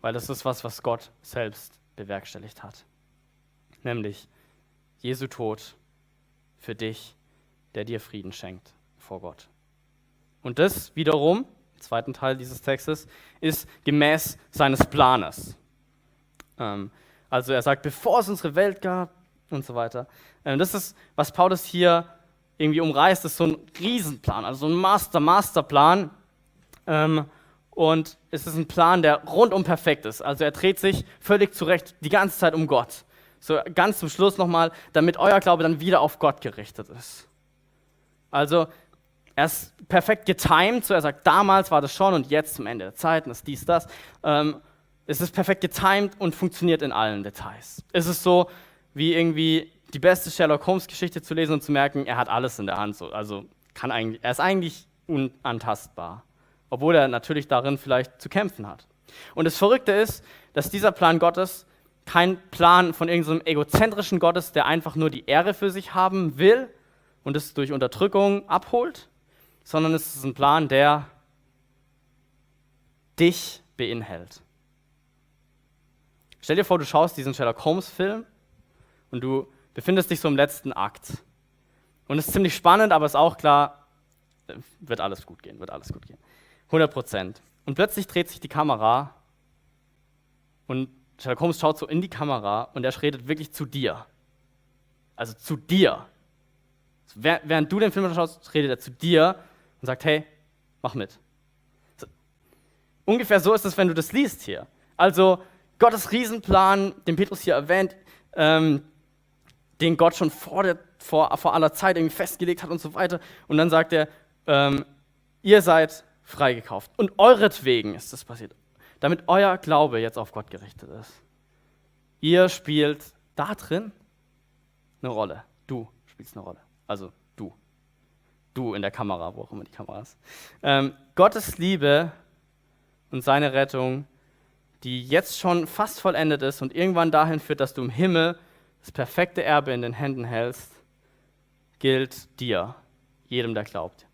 Weil das ist was, was Gott selbst bewerkstelligt hat. Nämlich Jesu Tod für dich, der dir Frieden schenkt vor Gott. Und das wiederum, im zweiten Teil dieses Textes, ist gemäß seines Planes. Ähm, also er sagt, bevor es unsere Welt gab und so weiter. Ähm, das ist, was Paulus hier irgendwie umreißt, ist so ein Riesenplan, also so ein Master-Masterplan, ähm, und es ist ein Plan, der rundum perfekt ist. Also er dreht sich völlig zurecht die ganze Zeit um Gott. So ganz zum Schluss nochmal, damit euer Glaube dann wieder auf Gott gerichtet ist. Also er ist perfekt getimed, so er sagt, damals war das schon und jetzt zum Ende der Zeiten ist dies, das. Ähm, es ist perfekt getimed und funktioniert in allen Details. Es ist so, wie irgendwie die beste Sherlock Holmes Geschichte zu lesen und zu merken, er hat alles in der Hand. So. Also kann eigentlich, er ist eigentlich unantastbar obwohl er natürlich darin vielleicht zu kämpfen hat. Und das Verrückte ist, dass dieser Plan Gottes kein Plan von irgendeinem egozentrischen Gottes, der einfach nur die Ehre für sich haben will und es durch Unterdrückung abholt, sondern es ist ein Plan, der dich beinhält. Stell dir vor, du schaust diesen Sherlock Holmes-Film und du befindest dich so im letzten Akt. Und es ist ziemlich spannend, aber es ist auch klar, wird alles gut gehen, wird alles gut gehen. 100 Prozent. Und plötzlich dreht sich die Kamera und Sherlock Holmes schaut so in die Kamera und er redet wirklich zu dir. Also zu dir. Während du den Film schaust, redet er zu dir und sagt, hey, mach mit. Ungefähr so ist es, wenn du das liest hier. Also Gottes Riesenplan, den Petrus hier erwähnt, ähm, den Gott schon vor, der, vor, vor aller Zeit irgendwie festgelegt hat und so weiter. Und dann sagt er, ähm, ihr seid freigekauft. Und euretwegen ist das passiert, damit euer Glaube jetzt auf Gott gerichtet ist. Ihr spielt da drin eine Rolle. Du spielst eine Rolle. Also du. Du in der Kamera, wo auch immer die Kamera ist. Ähm, Gottes Liebe und seine Rettung, die jetzt schon fast vollendet ist und irgendwann dahin führt, dass du im Himmel das perfekte Erbe in den Händen hältst, gilt dir, jedem, der glaubt.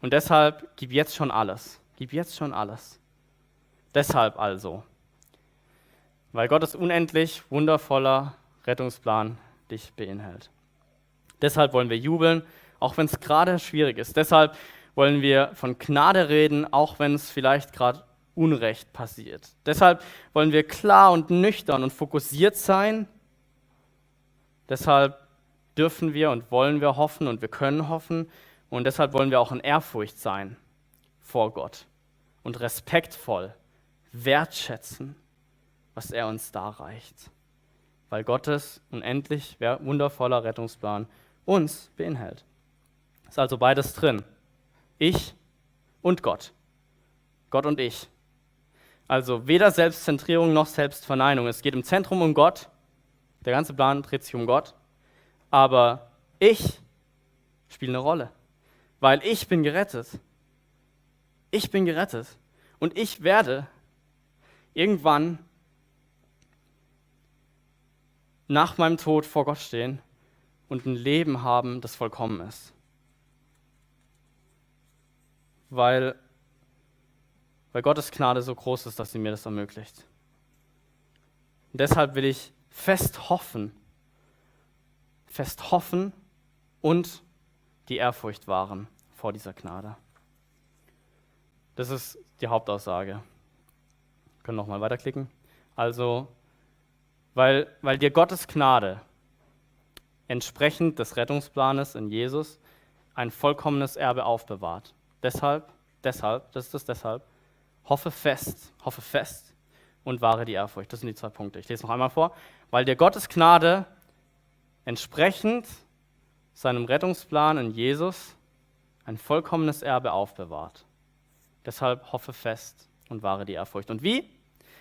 Und deshalb gib jetzt schon alles. Gib jetzt schon alles. Deshalb also. Weil Gottes unendlich wundervoller Rettungsplan dich beinhält. Deshalb wollen wir jubeln, auch wenn es gerade schwierig ist. Deshalb wollen wir von Gnade reden, auch wenn es vielleicht gerade Unrecht passiert. Deshalb wollen wir klar und nüchtern und fokussiert sein. Deshalb dürfen wir und wollen wir hoffen und wir können hoffen, und deshalb wollen wir auch in Ehrfurcht sein vor Gott und respektvoll wertschätzen, was er uns darreicht. Weil Gottes unendlich wundervoller Rettungsplan uns beinhält. Ist also beides drin. Ich und Gott. Gott und ich. Also weder Selbstzentrierung noch Selbstverneinung. Es geht im Zentrum um Gott. Der ganze Plan dreht sich um Gott. Aber ich spiele eine Rolle weil ich bin gerettet. Ich bin gerettet. Und ich werde irgendwann nach meinem Tod vor Gott stehen und ein Leben haben, das vollkommen ist. Weil, weil Gottes Gnade so groß ist, dass sie mir das ermöglicht. Und deshalb will ich fest hoffen, fest hoffen und die Ehrfurcht wahren vor dieser Gnade. Das ist die Hauptaussage. Wir können nochmal weiterklicken. Also, weil, weil dir Gottes Gnade entsprechend des Rettungsplanes in Jesus ein vollkommenes Erbe aufbewahrt. Deshalb, deshalb, das ist das deshalb, hoffe fest, hoffe fest und wahre die Ehrfurcht. Das sind die zwei Punkte. Ich lese noch einmal vor. Weil dir Gottes Gnade entsprechend seinem Rettungsplan in Jesus ein vollkommenes Erbe aufbewahrt. Deshalb hoffe fest und wahre die Ehrfurcht. Und wie?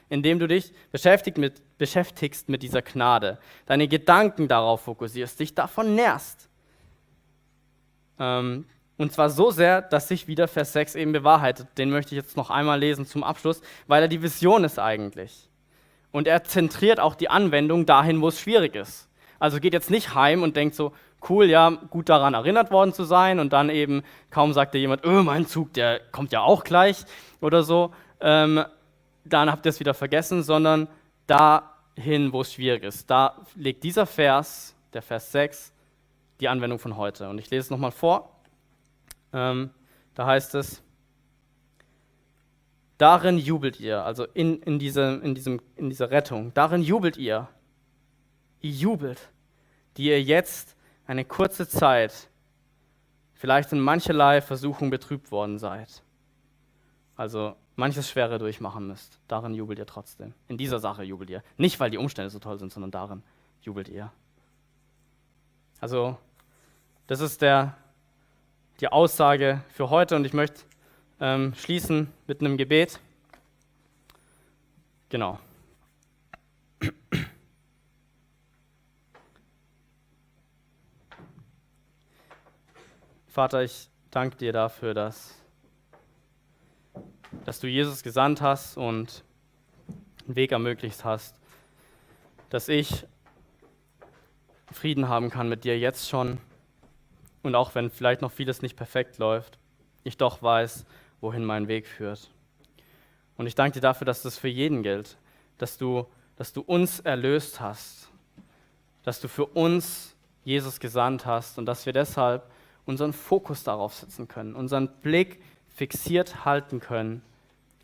Indem du dich beschäftigt mit, beschäftigst mit dieser Gnade, deine Gedanken darauf fokussierst, dich davon nährst. Ähm, und zwar so sehr, dass sich wieder Vers 6 eben bewahrheitet. Den möchte ich jetzt noch einmal lesen zum Abschluss, weil er die Vision ist eigentlich. Und er zentriert auch die Anwendung dahin, wo es schwierig ist. Also geht jetzt nicht heim und denkt so, cool, ja, gut daran erinnert worden zu sein und dann eben kaum sagt dir jemand, öh, mein Zug, der kommt ja auch gleich oder so, ähm, dann habt ihr es wieder vergessen, sondern dahin, wo es schwierig ist. Da legt dieser Vers, der Vers 6, die Anwendung von heute. Und ich lese es nochmal vor. Ähm, da heißt es, darin jubelt ihr, also in, in, diese, in, diesem, in dieser Rettung, darin jubelt ihr. Ihr jubelt, die ihr jetzt eine kurze Zeit vielleicht in mancherlei Versuchung betrübt worden seid. Also manches Schwere durchmachen müsst. Darin jubelt ihr trotzdem. In dieser Sache jubelt ihr. Nicht, weil die Umstände so toll sind, sondern darin jubelt ihr. Also, das ist der, die Aussage für heute und ich möchte ähm, schließen mit einem Gebet. Genau. Vater, ich danke dir dafür, dass, dass du Jesus gesandt hast und einen Weg ermöglicht hast, dass ich Frieden haben kann mit dir jetzt schon und auch wenn vielleicht noch vieles nicht perfekt läuft, ich doch weiß, wohin mein Weg führt. Und ich danke dir dafür, dass das für jeden gilt, dass du, dass du uns erlöst hast, dass du für uns Jesus gesandt hast und dass wir deshalb unseren Fokus darauf setzen können, unseren Blick fixiert halten können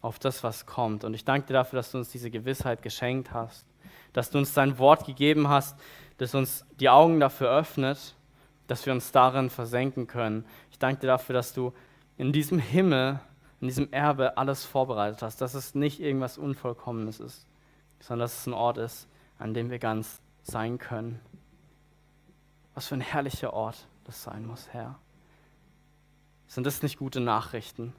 auf das, was kommt. Und ich danke dir dafür, dass du uns diese Gewissheit geschenkt hast, dass du uns dein Wort gegeben hast, das uns die Augen dafür öffnet, dass wir uns darin versenken können. Ich danke dir dafür, dass du in diesem Himmel, in diesem Erbe alles vorbereitet hast, dass es nicht irgendwas Unvollkommenes ist, sondern dass es ein Ort ist, an dem wir ganz sein können. Was für ein herrlicher Ort das sein muss, Herr. Sind das nicht gute Nachrichten,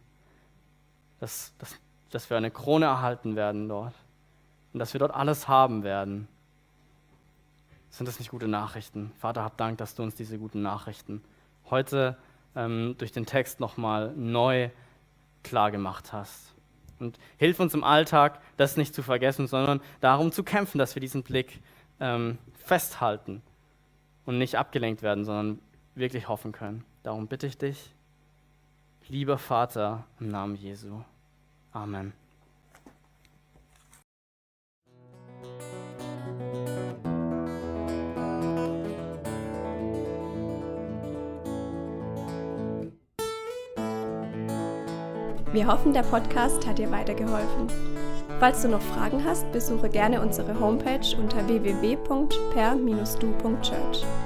dass, dass, dass wir eine Krone erhalten werden dort und dass wir dort alles haben werden? Sind das nicht gute Nachrichten? Vater, hab Dank, dass du uns diese guten Nachrichten heute ähm, durch den Text nochmal neu klar gemacht hast. Und hilf uns im Alltag, das nicht zu vergessen, sondern darum zu kämpfen, dass wir diesen Blick ähm, festhalten und nicht abgelenkt werden, sondern wirklich hoffen können. Darum bitte ich dich, lieber Vater, im Namen Jesu. Amen. Wir hoffen, der Podcast hat dir weitergeholfen. Falls du noch Fragen hast, besuche gerne unsere Homepage unter www.per-du.church.